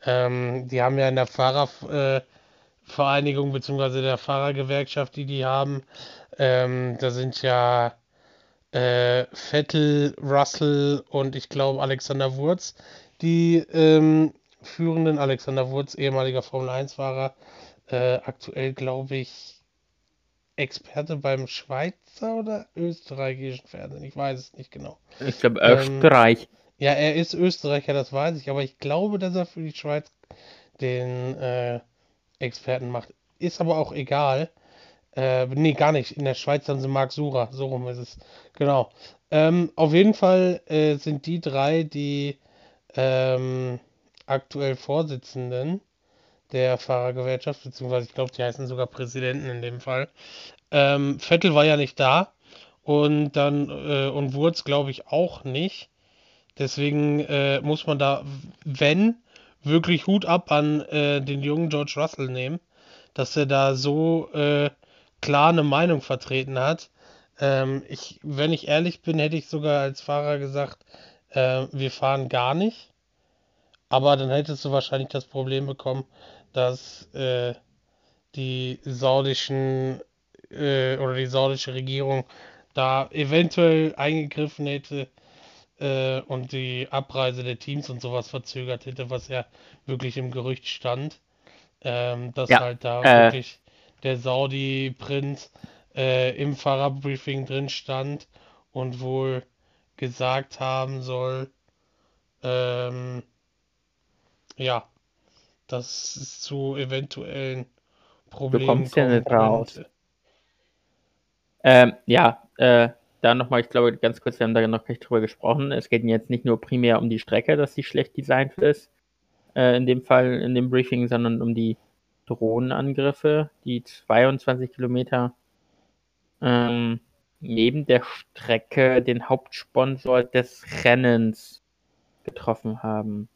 Ähm, die haben ja in der Fahrervereinigung äh, beziehungsweise der Fahrergewerkschaft, die die haben, ähm, da sind ja äh, Vettel, Russell und ich glaube Alexander Wurz, die ähm, führenden Alexander Wurz, ehemaliger Formel 1-Fahrer, äh, aktuell glaube ich Experte beim Schweizer oder österreichischen Fernsehen, ich weiß es nicht genau. Ich glaube, Ähm, Österreich. Ja, er ist Österreicher, das weiß ich, aber ich glaube, dass er für die Schweiz den äh, Experten macht. Ist aber auch egal. Äh, nee, gar nicht. In der Schweiz haben sie Marc Surer, so rum ist es. Genau. Ähm, auf jeden Fall äh, sind die drei die ähm, aktuell Vorsitzenden der Fahrergewerkschaft, beziehungsweise ich glaube, die heißen sogar Präsidenten in dem Fall. Ähm, Vettel war ja nicht da und dann äh, und Wurz glaube ich auch nicht. Deswegen äh, muss man da, wenn, wirklich Hut ab an äh, den jungen George Russell nehmen, dass er da so äh, klar eine Meinung vertreten hat. Ähm, ich, wenn ich ehrlich bin, hätte ich sogar als Fahrer gesagt, äh, wir fahren gar nicht. Aber dann hättest du wahrscheinlich das Problem bekommen, dass äh, die saudischen äh, oder die saudische Regierung da eventuell eingegriffen hätte äh, und die Abreise der Teams und sowas verzögert hätte, was ja wirklich im Gerücht stand, ähm, dass Ja, halt da äh, wirklich der Saudi-Prinz äh, im Fahrerbriefing drin stand und wohl gesagt haben soll, ähm, ja, dass es zu eventuellen du Problemen kommst ja nicht raus. Ähm, ja, äh, da nochmal, ich glaube, ganz kurz, wir haben da noch nicht drüber gesprochen. Es geht jetzt nicht nur primär um die Strecke, dass die schlecht designt ist, äh, in dem Fall, in dem Briefing, sondern um die Drohnenangriffe, die 22 Kilometer ähm, neben der Strecke den Hauptsponsor des Rennens getroffen haben.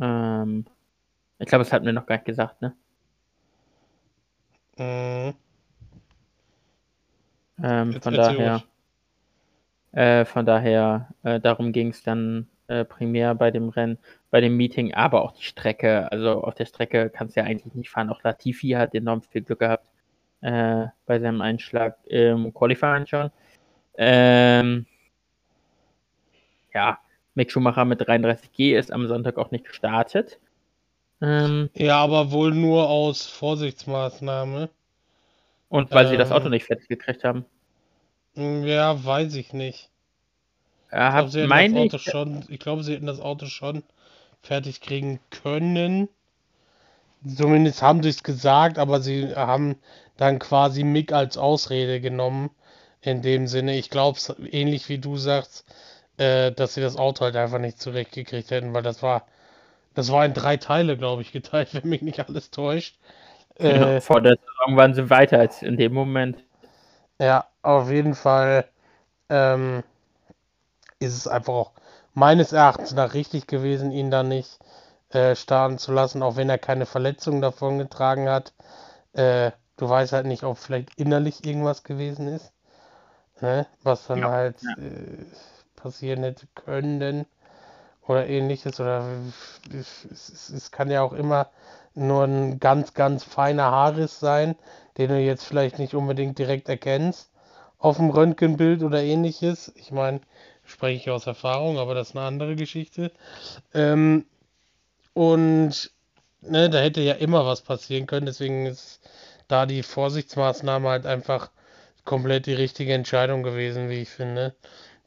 Ähm, ich glaube, das hatten wir noch gar nicht gesagt, ne? Mhm. Ähm, von daher, äh, von daher, äh, darum ging es dann äh, primär bei dem Rennen, bei dem Meeting, aber auch die Strecke. Also auf der Strecke kannst du ja eigentlich nicht fahren. Auch Latifi hat enorm viel Glück gehabt äh, bei seinem Einschlag im Qualifying schon. Ähm, ja, Mick Schumacher mit 33G ist am Sonntag auch nicht gestartet. Ähm, Ja, aber wohl nur aus Vorsichtsmaßnahme. und weil sie das Auto Ähm, nicht fertig gekriegt haben. ja, weiß ich nicht. Er Ich glaube, hat, sie hätten das Auto schon, ich glaube, sie hätten das Auto schon fertig kriegen können. Zumindest haben sie es gesagt, aber sie haben dann quasi Mick als Ausrede genommen. In dem Sinne, ich glaube, ähnlich wie du sagst, äh, dass sie das Auto halt einfach nicht zurechtgekriegt hätten, weil das war, das war in drei Teile, glaube ich, geteilt, wenn mich nicht alles täuscht. genau, Äh, vor der Saison waren sie weiter als in dem Moment. ja, auf jeden Fall ähm, ist es einfach auch meines Erachtens nach richtig gewesen, ihn da nicht äh, starten zu lassen, auch wenn er keine Verletzungen davon getragen hat. Äh, du weißt halt nicht, ob vielleicht innerlich irgendwas gewesen ist, ne? Was dann Ja, halt ja. äh, passieren hätte können oder ähnliches. Oder es, kann ja auch immer nur ein ganz, ganz feiner Haarriss sein, den du jetzt vielleicht nicht unbedingt direkt erkennst auf dem Röntgenbild oder ähnliches. Ich meine, spreche ich aus Erfahrung, aber das ist eine andere Geschichte. Ähm, und ne, da hätte ja immer was passieren können, deswegen ist da die Vorsichtsmaßnahme halt einfach komplett die richtige Entscheidung gewesen, wie ich finde,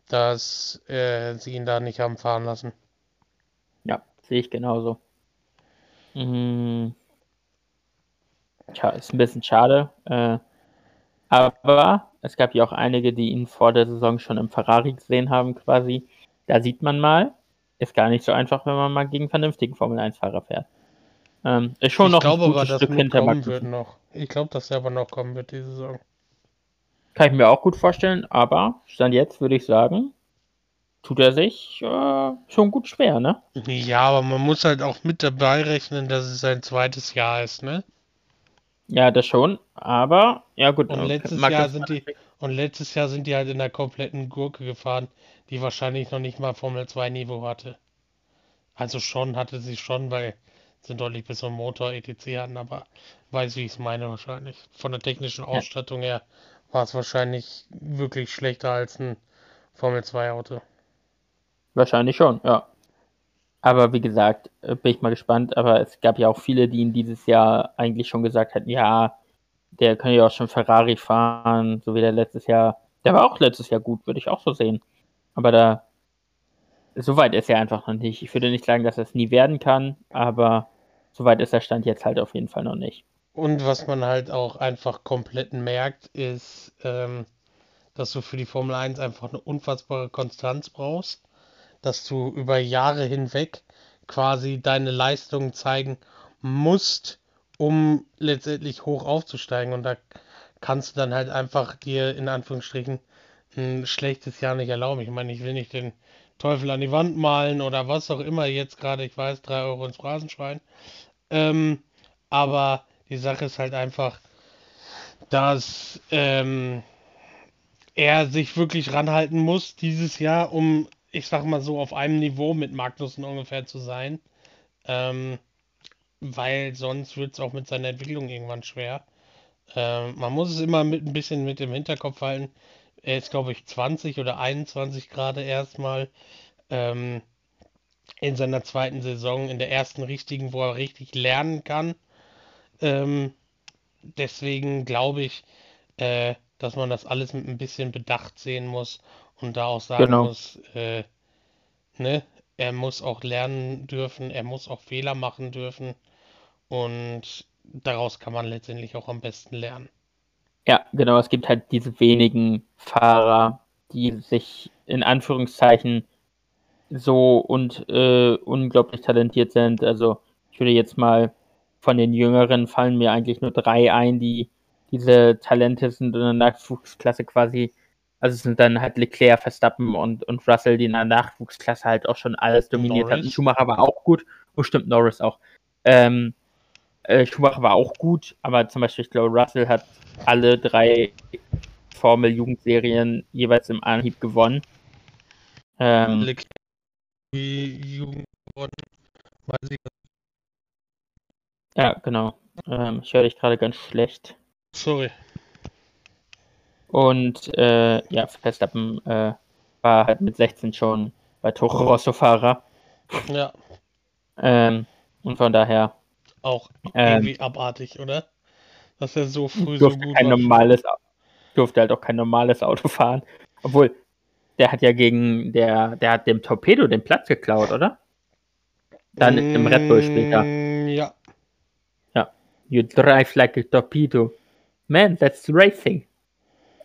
dass äh, sie ihn da nicht haben fahren lassen. Sehe ich genauso. Mhm. Tja, ist ein bisschen schade. Äh, aber es gab ja auch einige, die ihn vor der Saison schon im Ferrari gesehen haben, quasi. Da sieht man mal, ist gar nicht so einfach, wenn man mal gegen vernünftigen Formel-1-Fahrer fährt. Ähm, ist schon Ich noch ein glaube aber, gutes dass Stück hinter kommen wird noch. Ich glaube, dass er aber noch kommen wird diese Saison. Kann ich mir auch gut vorstellen, aber Stand jetzt würde ich sagen, tut er sich äh, schon gut schwer, ne? Ja, aber man muss halt auch mit dabei rechnen, dass es sein zweites Jahr ist, ne? Ja, das schon, aber ja gut, Und äh, letztes mag Jahr sind die und letztes Jahr sind die halt in der kompletten Gurke gefahren, die wahrscheinlich noch nicht mal Formel 2 Niveau hatte. Also schon hatte sie schon, weil sie einen deutlich besseren Motor etc. hatten, aber weiß, wie ich es meine wahrscheinlich. Von der technischen Ja. Ausstattung her war es wahrscheinlich wirklich schlechter als ein Formel 2 Auto. Wahrscheinlich schon, ja. Aber wie gesagt, äh, bin ich mal gespannt. Aber es gab ja auch viele, die ihn dieses Jahr eigentlich schon gesagt hatten, ja, der kann ja auch schon Ferrari fahren, so wie der letztes Jahr. Der war auch letztes Jahr gut, würde ich auch so sehen. Aber da, so weit ist er einfach noch nicht. Ich würde nicht sagen, dass er es nie werden kann, aber so weit ist der Stand jetzt halt auf jeden Fall noch nicht. Und was man halt auch einfach komplett merkt, ist, ähm, dass du für die Formel 1 einfach eine unfassbare Konstanz brauchst, dass du über Jahre hinweg quasi deine Leistungen zeigen musst, um letztendlich hoch aufzusteigen. Und da kannst du dann halt einfach dir in Anführungsstrichen ein schlechtes Jahr nicht erlauben. Ich meine, ich will nicht den Teufel an die Wand malen oder was auch immer jetzt gerade, ich weiß, 3 Euro ins Phrasenschwein. Ähm, aber die Sache ist halt einfach, dass ähm, er sich wirklich ranhalten muss dieses Jahr, um, ich sag mal so, auf einem Niveau mit Magnussen ungefähr zu sein. Ähm, weil sonst wird es auch mit seiner Entwicklung irgendwann schwer. Ähm, man muss es immer mit ein bisschen mit dem Hinterkopf halten. Er ist, glaube ich, 20 oder 21 gerade erstmal ähm, in seiner zweiten Saison, in der ersten richtigen, wo er richtig lernen kann. Ähm, deswegen glaube ich, äh, dass man das alles mit ein bisschen Bedacht sehen muss und da auch sagen Genau. muss, äh, ne, er muss auch lernen dürfen, er muss auch Fehler machen dürfen und daraus kann man letztendlich auch am besten lernen. Ja, genau. Es gibt halt diese wenigen Fahrer, die sich in Anführungszeichen so und äh, unglaublich talentiert sind. Also ich würde jetzt mal von den Jüngeren fallen mir eigentlich nur drei ein, die diese Talente sind in der Nachwuchsklasse quasi. Also es sind dann halt Leclerc, Verstappen und, und Russell, die in der Nachwuchsklasse halt auch schon alles dominiert hatten. Norris. Schumacher war auch gut. Oh, stimmt, Norris auch. Ähm, äh, Schumacher war auch gut, aber zum Beispiel, ich glaube, Russell hat alle drei Formel-Jugendserien jeweils im Anhieb gewonnen. Ähm, Leclerc, Jugend weiß ich ja, genau. Ähm, ich höre dich gerade ganz schlecht. Sorry. Und äh, ja, Verstappen äh, war halt mit 16 schon bei Toro Rosso Fahrer. Ja, Ähm, und von daher auch ähm, irgendwie abartig, oder? Dass er so früh so durfte gut kein war. normales, durfte halt auch kein normales Auto fahren. Obwohl, der hat ja gegen, der, der hat dem Torpedo den Platz geklaut, oder? Dann im Red Bull später. Mm, Ja, You drive like a torpedo. Man, that's racing.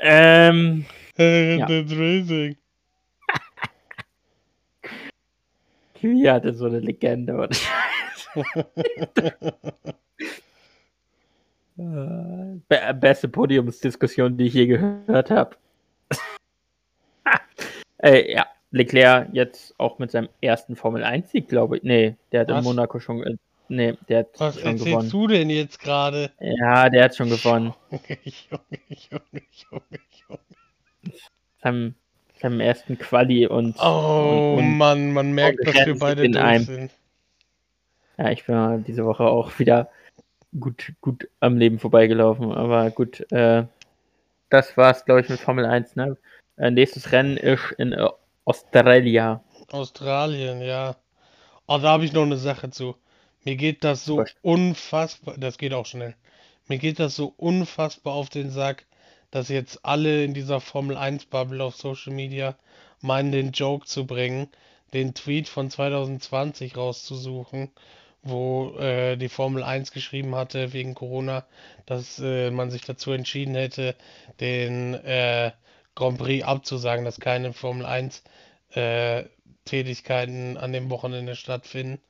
Ähm, äh, Ja. that's racing. Kiwi hatte so eine Legende. Und be beste Podiumsdiskussion, die ich je gehört habe. äh, ja, Leclerc jetzt auch mit seinem ersten Formel 1-Sieg, glaube ich. Nee, der hat Was? in Monaco schon. Nee, der hat Was schon erzählst gewonnen. du denn jetzt gerade? Ja, der hat schon gewonnen. Junge, Junge, Junge, Junge, Junge. Seinem ersten Quali und. Oh und, und Mann, man merkt, dass wir beide in durch einem. sind. Ja, ich bin diese Woche auch wieder gut, gut am Leben vorbeigelaufen. Aber gut, äh, das war's, glaube ich, mit Formel 1. Ne? Äh, nächstes Rennen ist in äh, Australia. Australien, ja. Oh, da habe ich noch eine Sache zu. Mir geht das so unfassbar, das geht auch schnell. Mir geht das so unfassbar auf den Sack, dass jetzt alle in dieser Formel 1 Bubble auf Social Media meinen, den Joke zu bringen, den Tweet von 2020 rauszusuchen, wo äh, die Formel 1 geschrieben hatte wegen Corona, dass äh, man sich dazu entschieden hätte, den äh, Grand Prix abzusagen, dass keine Formel 1 äh, Tätigkeiten an dem Wochenende stattfinden.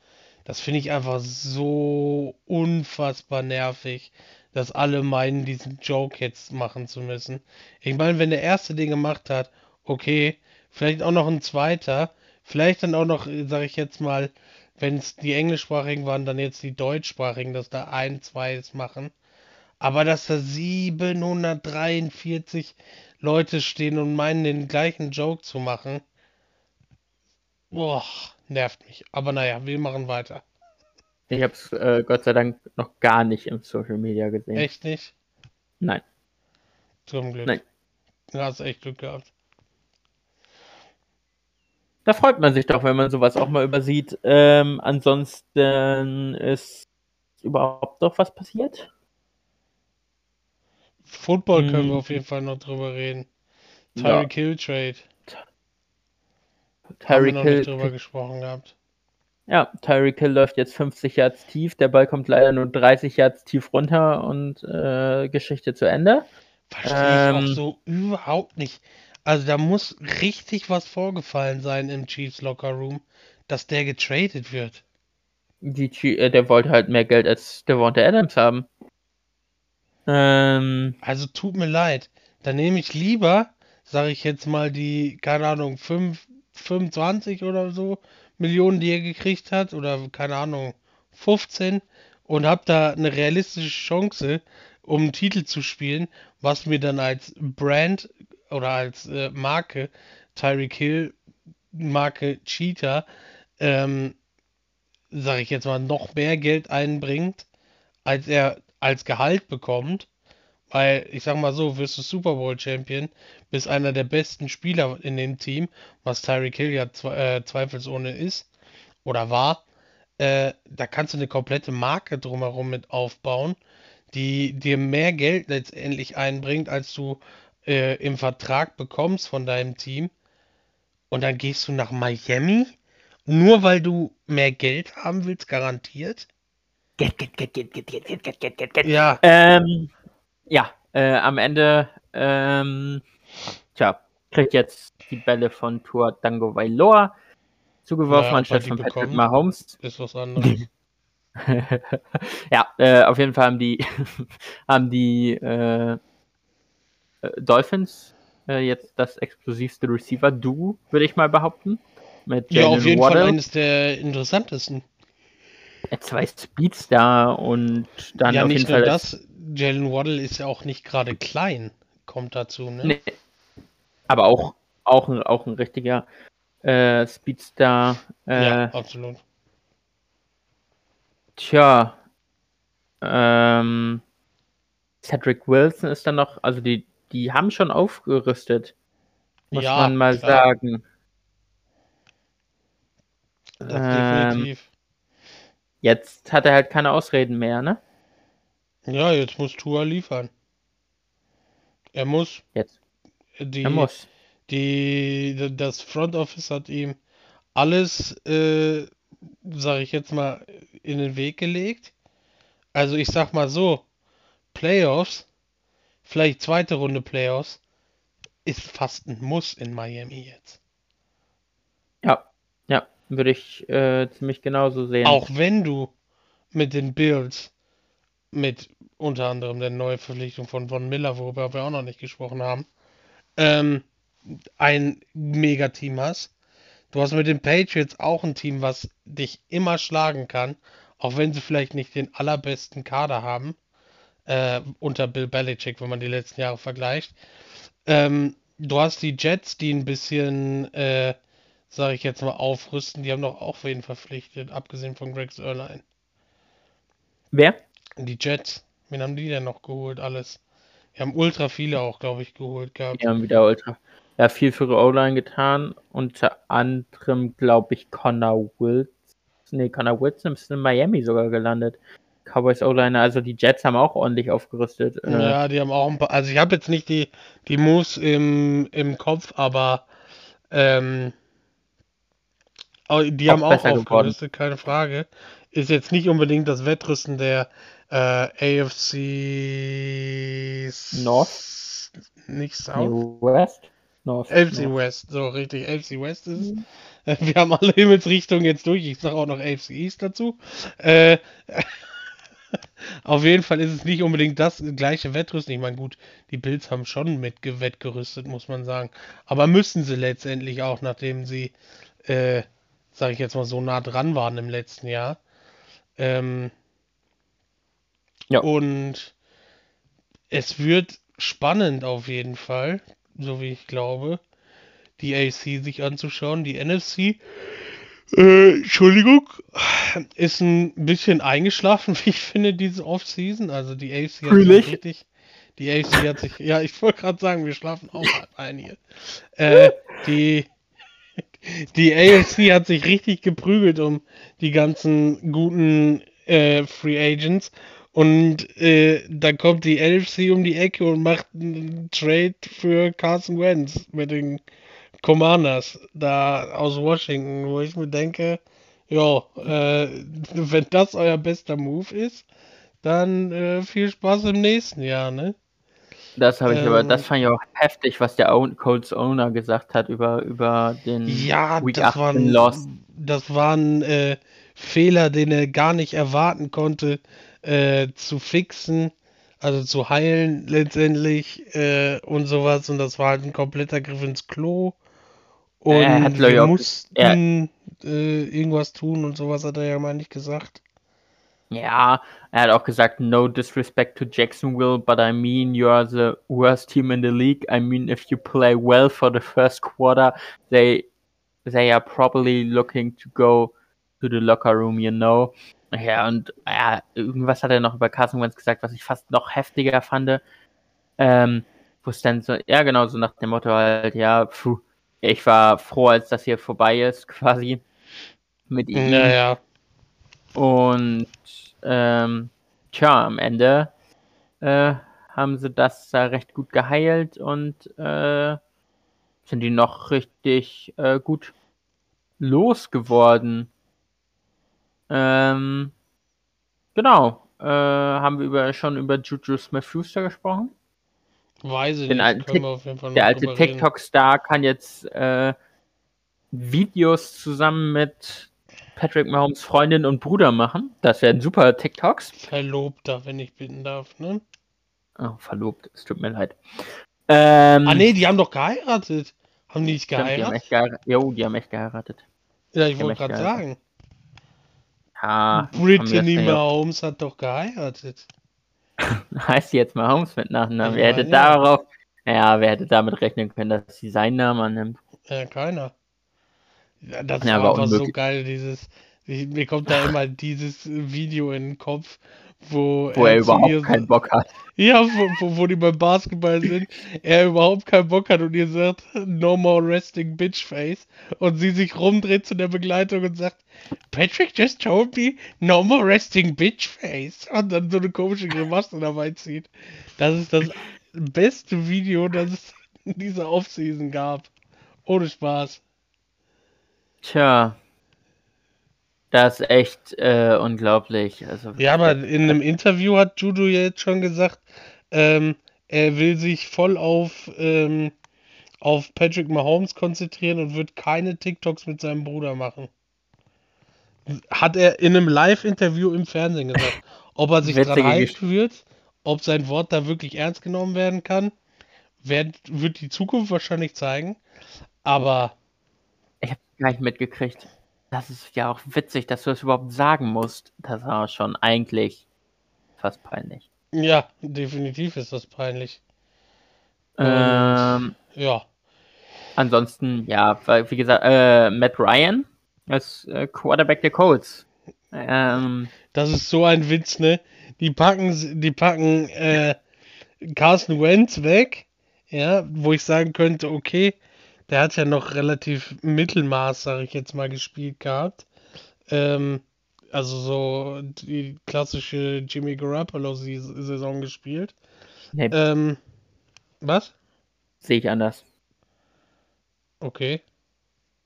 Das finde ich einfach so unfassbar nervig, dass alle meinen, diesen Joke jetzt machen zu müssen. Ich meine, wenn der erste den gemacht hat, okay, vielleicht auch noch ein zweiter, vielleicht dann auch noch, sage ich jetzt mal, wenn es die englischsprachigen waren, dann jetzt die deutschsprachigen, dass da ein, zwei es machen. Aber dass da 743 Leute stehen und meinen, den gleichen Joke zu machen, boah, nervt mich. Aber naja, wir machen weiter. Ich habe es äh, Gott sei Dank noch gar nicht im Social Media gesehen. Echt nicht? Nein. Zum Glück. Nein. Du hast echt Glück gehabt. Da freut man sich doch, wenn man sowas auch mal übersieht. Ähm, ansonsten ist überhaupt noch was passiert? Football können wir Hm. auf jeden Fall noch drüber reden. Ja. Tyreek Hill Trade. Tyreek noch Hill, nicht drüber gesprochen gehabt. ja, Tyreek Hill läuft jetzt 50 Yards tief. Der Ball kommt leider nur 30 Yards tief runter und äh, Geschichte zu Ende. Verstehe ich auch Ähm. so überhaupt nicht. Also da muss richtig was vorgefallen sein im Chiefs Locker Room, dass der getradet wird. Die, äh, der wollte halt mehr Geld als der Devonta Adams haben. Ähm, Also tut mir leid. Dann nehme ich lieber, sage ich jetzt mal, die, keine Ahnung, 5, 25 oder so Millionen, die er gekriegt hat, oder keine Ahnung, 15 und habe da eine realistische Chance, um einen Titel zu spielen, was mir dann als Brand oder als äh, Marke Tyreek Hill, Marke Cheetah, ähm, sage ich jetzt mal, noch mehr Geld einbringt, als er als Gehalt bekommt. Weil, ich sag mal so, wirst du Super Bowl Champion, bist einer der besten Spieler in dem Team, was Tyreek Hill ja zwe äh, zweifelsohne ist oder war. Äh, da kannst du eine komplette Marke drumherum mit aufbauen, die dir mehr Geld letztendlich einbringt, als du äh, im Vertrag bekommst von deinem Team. Und dann gehst du nach Miami, nur weil du mehr Geld haben willst, garantiert. Get, get, get, get, get, get, get, get, get, get, get. Ja, Ähm, ja, äh, am Ende, ähm, tja, kriegt jetzt die Bälle von Tour Dango Vailoa zugeworfen, Ja, ob er anstatt von Patrick bekommt. Mahomes. ist was anderes. ja, äh, auf jeden Fall haben die, haben die äh, äh, Dolphins äh, jetzt das explosivste Receiver-Duo, würde ich mal behaupten. Mit Ja, auf jeden Fall Waddle, eines der interessantesten. zwei Speeds da und dann ja, auf jeden Fall das, Jalen Waddle ist ja auch nicht gerade klein, kommt dazu, ne? Nee, aber auch, auch, ein, auch ein richtiger äh, Speedstar. Äh, Ja, absolut. Tja, ähm, Cedric Wilson ist dann noch, also die, die haben schon aufgerüstet, muss Ja, man mal klar. sagen. Das Ähm, definitiv. Jetzt hat er halt keine Ausreden mehr, ne? Ja, jetzt muss Tua liefern. Er muss. Jetzt. Die, Er muss. Die, das Front Office hat ihm alles, äh, sage ich jetzt mal, in den Weg gelegt. Also ich sag mal so, Playoffs, vielleicht zweite Runde Playoffs, ist fast ein Muss in Miami jetzt. Ja, ja, würde ich äh, ziemlich genauso sehen. Auch wenn du mit den Bills, mit unter anderem der Neuverpflichtung von Von Miller, worüber wir auch noch nicht gesprochen haben, ähm, ein Megateam hast. Du hast mit den Patriots auch ein Team, was dich immer schlagen kann, auch wenn sie vielleicht nicht den allerbesten Kader haben, äh, unter Bill Belichick, wenn man die letzten Jahre vergleicht. Ähm, du hast die Jets, die ein bisschen, äh, sage ich jetzt mal, aufrüsten. Die haben doch auch wen verpflichtet, abgesehen von Greg Sörlein. Wer? Die Jets, wen haben die denn noch geholt? Alles. Die haben ultra viele auch, glaube ich, geholt gehabt. Die haben wieder ultra. Ja, viel für O-Line getan. Unter anderem, glaube ich, Connor Wilson. Nee, Connor Wilson ist in Miami sogar gelandet. Cowboys O-Liner, also die Jets haben auch ordentlich aufgerüstet. Äh, Ja, die haben auch ein paar. Also ich habe jetzt nicht die, die Moves im, im Kopf, aber ähm, au- die Auch haben auch besser geworden. aufgerüstet, keine Frage. Ist jetzt nicht unbedingt das Wettrüsten der äh, AFC North? Nicht South? West? North. AFC North. West, so richtig. AFC West ist es. Äh, Wir haben alle Himmelsrichtungen jetzt durch. Ich sage auch noch AFC East dazu. Äh, auf jeden Fall ist es nicht unbedingt das gleiche Wettrüsten. Ich meine, gut, die Bills haben schon mit ge- wettgerüstet, muss man sagen. Aber müssen sie letztendlich auch, nachdem sie, äh, sage ich jetzt mal, so nah dran waren im letzten Jahr. Ähm, Ja. Und es wird spannend auf jeden Fall, so wie ich glaube, die AC sich anzuschauen. Die NFC, äh, Entschuldigung, ist ein bisschen eingeschlafen, wie ich finde, diese Offseason. Also die AC hat sich richtig, die AC hat sich, ja, ich wollte gerade sagen, wir schlafen auch ein hier. Äh, die, die AFC hat sich richtig geprügelt um die ganzen guten äh, Free Agents. Und äh, dann kommt die NFC um die Ecke und macht einen Trade für Carson Wentz mit den Commanders da aus Washington, wo ich mir denke, ja, äh, wenn das euer bester Move ist, dann äh, viel Spaß im nächsten Jahr, ne? Das habe ich aber, das Ähm, fand ich auch heftig, was der Colts Owner gesagt hat über, über den Ja, Week das 18 waren, Loss. das waren äh, Fehler, den er gar nicht erwarten konnte, äh, zu fixen, also zu heilen letztendlich äh, und sowas. Und das war halt ein kompletter Griff ins Klo. Und Er hat, ich, wir mussten äh, irgendwas tun und sowas hat er ja mal nicht gesagt. Ja, er hat auch gesagt, no disrespect to Jacksonville, but I mean you are the worst team in the league. I mean if you play well for the first quarter, they they are probably looking to go to the locker room, you know. Ja, und ja, irgendwas hat er noch über Carson Wentz gesagt, was ich fast noch heftiger fand. Ähm, wo es dann so, ja genau, so nach dem Motto halt, ja, pfuh, ich war froh, als das hier vorbei ist, quasi. Mit ihm. Naja, Und ähm, tja, am Ende äh, haben sie das da recht gut geheilt und äh, sind die noch richtig äh, gut losgeworden. Ähm, genau. Äh, haben wir über, schon über Juju Smith-Schuster gesprochen? weiß ich Den nicht. alten Können wir auf jeden Fall Der alte. TikTok-Star kann jetzt äh, Videos zusammen mit Patrick Mahomes Freundin und Bruder machen. Das werden super TikToks. Verlobter, wenn ich bitten darf, ne? Oh, verlobt, es tut mir leid. Ähm, Ah, nee, die haben doch geheiratet. Haben die nicht stimmt, die haben geheiratet? echt geheiratet. Jo, die haben echt geheiratet. Ja, ich wollte gerade geheiratet. sagen. Ja, Brittany Mahomes hat doch geheiratet. heißt sie jetzt Mahomes mit Nachnamen. Ich Wer hätte ja. darauf, ja, wer hätte damit rechnen können, dass sie seinen Namen annimmt? Ja, keiner. Ja, das Ja, war war einfach so geil, dieses. Mir kommt da immer dieses Video in den Kopf, wo, Wo er ihr überhaupt so- keinen Bock hat. Ja, wo, wo, wo die beim Basketball sind, er überhaupt keinen Bock hat und ihr sagt, no more resting bitch face. Und sie sich rumdreht zu der Begleitung und sagt, Patrick just told me, no more resting bitch face. Und dann so eine komische Grimasse dabei zieht. Das ist das beste Video, das es in dieser Offseason gab. Ohne Spaß. Tja. Das ist echt äh, unglaublich. Also, Ja, aber in einem Interview hat Judo ja jetzt schon gesagt, ähm, er will sich voll auf, ähm, auf Patrick Mahomes konzentrieren und wird keine TikToks mit seinem Bruder machen. Hat er in einem Live-Interview im Fernsehen gesagt. Ob er sich dran halten wird, ob sein Wort da wirklich ernst genommen werden kann, wird, wird die Zukunft wahrscheinlich zeigen. Aber Ich habe gar nicht mitgekriegt. Das ist ja auch witzig, dass du das überhaupt sagen musst. Das war schon eigentlich fast peinlich. ja, definitiv ist das peinlich. Und- Ähm, Ja. ansonsten, ja, wie gesagt, äh, Matt Ryan als äh, Quarterback der Colts. Ähm, Das ist so ein Witz, ne? Die packen, die packen äh, Carson Wentz weg, ja, wo ich sagen könnte, okay, der hat ja noch relativ Mittelmaß, sag ich jetzt mal, gespielt gehabt. Ähm, also so die klassische Jimmy Garoppolo-Saison gespielt. nee, Ähm, was? sehe ich anders. Okay.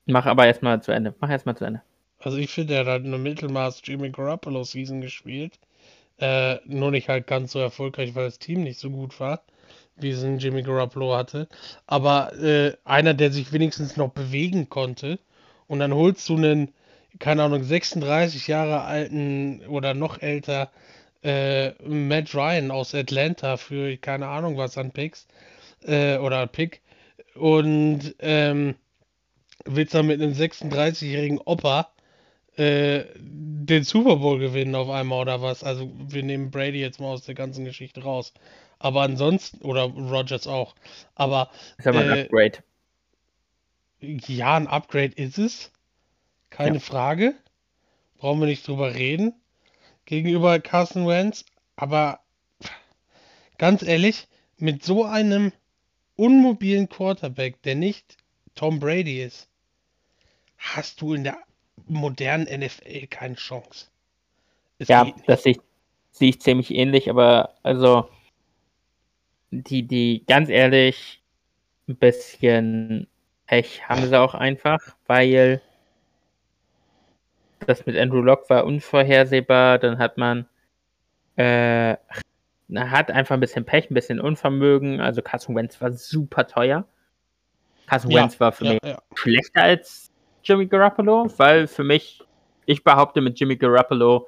Mach aber erstmal zu Ende. Mach erstmal zu Ende. Also ich finde, er hat eine Mittelmaß Jimmy Garoppolo Season gespielt. Äh, nur nicht halt ganz so erfolgreich, weil das Team nicht so gut war, wie es ein Jimmy Garoppolo hatte. Aber äh, einer, der sich wenigstens noch bewegen konnte. Und dann holst du einen, keine Ahnung, 36 Jahre alten oder noch älter äh, Matt Ryan aus Atlanta für keine Ahnung was an Picks äh, oder Pick. Und ähm, willst dann mit einem 36-jährigen Opa äh, den Super Bowl gewinnen auf einmal oder was? Also wir nehmen Brady jetzt mal aus der ganzen Geschichte raus. Aber ansonsten, oder Rogers auch. Aber Ist aber ein Äh, Upgrade. ja, ein Upgrade ist es. Keine Ja. Frage. Brauchen wir nicht drüber reden. Gegenüber Carson Wentz. Aber ganz ehrlich, mit so einem unmobilen Quarterback, der nicht Tom Brady ist, hast du in der modernen NFL keine Chance. Es Ja, das sehe ich, sehe ich ziemlich ähnlich, aber also die, die, ganz ehrlich, ein bisschen Pech haben sie auch einfach, weil das mit Andrew Locke war unvorhersehbar, dann hat man äh, hat einfach ein bisschen Pech, ein bisschen Unvermögen, also Carson Wentz war super teuer. Carson Ja, Wentz war für ja, mich ja. schlechter als Jimmy Garoppolo, weil für mich ich behaupte mit Jimmy Garoppolo,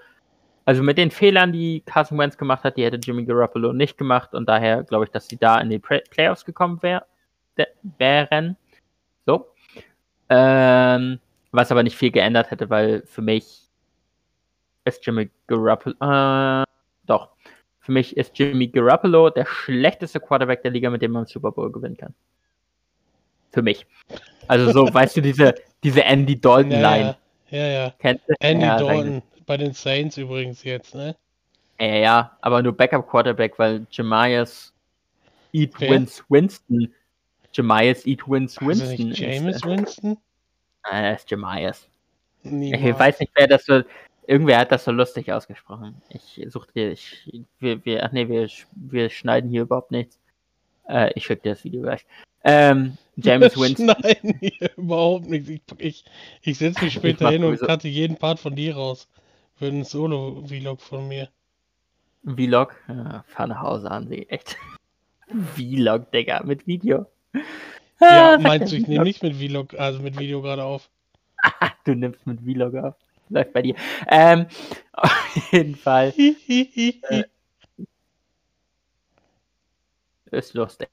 also mit den Fehlern, die Carson Wentz gemacht hat, die hätte Jimmy Garoppolo nicht gemacht und daher glaube ich, dass sie da in die Play Playoffs gekommen wär, wären. So. Ähm, was aber nicht viel geändert hätte, weil für mich ist Jimmy Garoppolo, äh, doch, für mich ist Jimmy Garoppolo der schlechteste Quarterback der Liga, mit dem man Super Bowl gewinnen kann. Für mich. Also so, weißt du, diese, diese Andy Dalton-Line. Ja, ja. ja. Du? Andy ja, Dalton, bei den Saints übrigens jetzt, ne? Ja, ja, aber nur Backup-Quarterback, weil Jemias Eat Wer? Wins Winston. Jemias Eat Wins Also Winston. nicht ist, James äh, Winston? Nein, er ist Jemias. Ich weiß nicht, wer das so. Irgendwer hat das so lustig ausgesprochen. Ich suche dir. Ich, wir, wir, ach nee, wir, wir schneiden hier überhaupt nichts. Äh, ich schicke dir das Video gleich. Ähm, James Winston. Nein, hier überhaupt nicht. Ich, ich, ich setze mich später hin und cutte jeden Part von dir raus. Für einen Solo-Vlog von mir. Vlog. Ja, fahr nach Hause an sie. Echt. Vlog, Digga, mit Video. Ja, Ah, meinst du, ich nehme nicht mit Vlog, also mit Video gerade auf. Du nimmst mit Vlog auf. Läuft bei dir. Ähm, auf jeden Fall Hihihihi. ist lustig.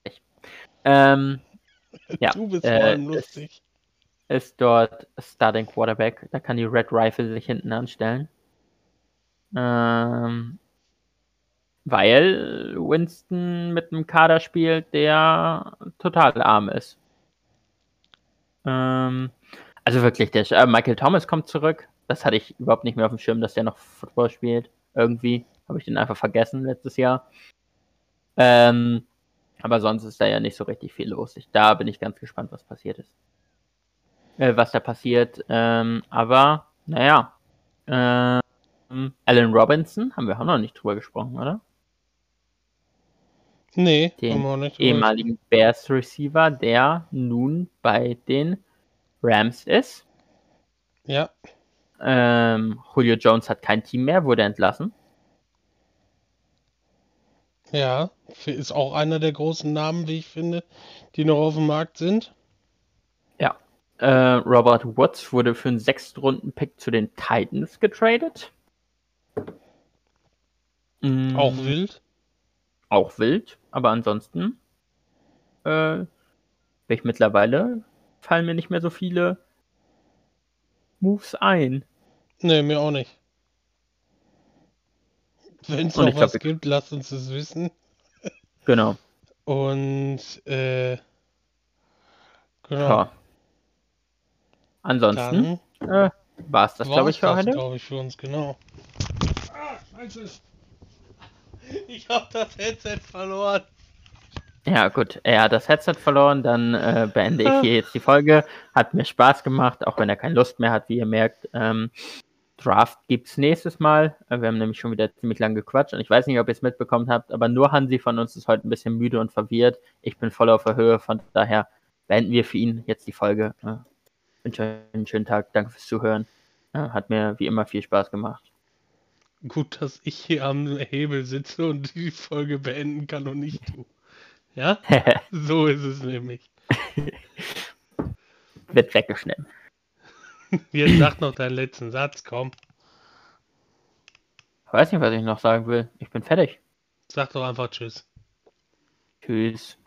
Ähm, ja, du bist äh, vor allem es- lustig. ist dort Starting Quarterback. Da kann die Red Rifle sich hinten anstellen. Ähm, weil Winston mit einem Kader spielt, der total arm ist. Ähm, also wirklich, der, äh, Michael Thomas kommt zurück. Das hatte ich überhaupt nicht mehr auf dem Schirm, dass der noch Football spielt. Irgendwie habe ich den einfach vergessen letztes Jahr. Ähm, aber sonst ist da ja nicht so richtig viel los. Ich, da bin ich ganz gespannt, was passiert ist. Äh, was da passiert. Ähm, aber, naja. Ähm, Alan Robinson haben wir auch noch nicht drüber gesprochen, oder? Nee, Den haben wir auch nicht drüber ehemaligen Bears Receiver, der nun bei den Rams ist. Ja, Ähm, Julio Jones hat kein Team mehr, wurde entlassen. ja. Ist auch einer der großen Namen, wie ich finde, die noch auf dem Markt sind. Ja. Äh, Robert Woods wurde für einen Sechstrunden-Pick zu den Titans getradet. Mm, Auch wild. Auch wild, aber ansonsten äh, bin ich mittlerweile fallen mir nicht mehr so viele Moves ein. Nee, mir auch nicht. Wenn es noch glaub, was wir- gibt, lasst uns das wissen. Genau. Und äh, genau. Ja. Ansonsten äh, war es das, glaube ich, für heute. glaube ich, für uns, genau. Ah, scheiße. Ich habe das Headset verloren. Ja, gut. Er hat das Headset verloren, dann äh, beende ich hier jetzt die Folge. Hat mir Spaß gemacht, auch wenn er keine Lust mehr hat, wie ihr merkt. Ähm, Draft gibt's nächstes Mal. Äh, Wir haben nämlich schon wieder ziemlich lange gequatscht und ich weiß nicht, ob ihr es mitbekommen habt, aber nur Hansi von uns ist heute ein bisschen müde und verwirrt. Ich bin voll auf der Höhe, von daher beenden wir für ihn jetzt die Folge. Äh, wünsche euch einen schönen Tag. Danke fürs Zuhören. Hat mir wie immer viel Spaß gemacht. Gut, dass ich hier am Hebel sitze und die Folge beenden kann und nicht du. Ja? So ist es nämlich. Wird weggeschnitten. Jetzt sag noch deinen letzten Satz, komm. Ich weiß nicht, was ich noch sagen will. Ich bin fertig. Sag doch einfach Tschüss. Tschüss.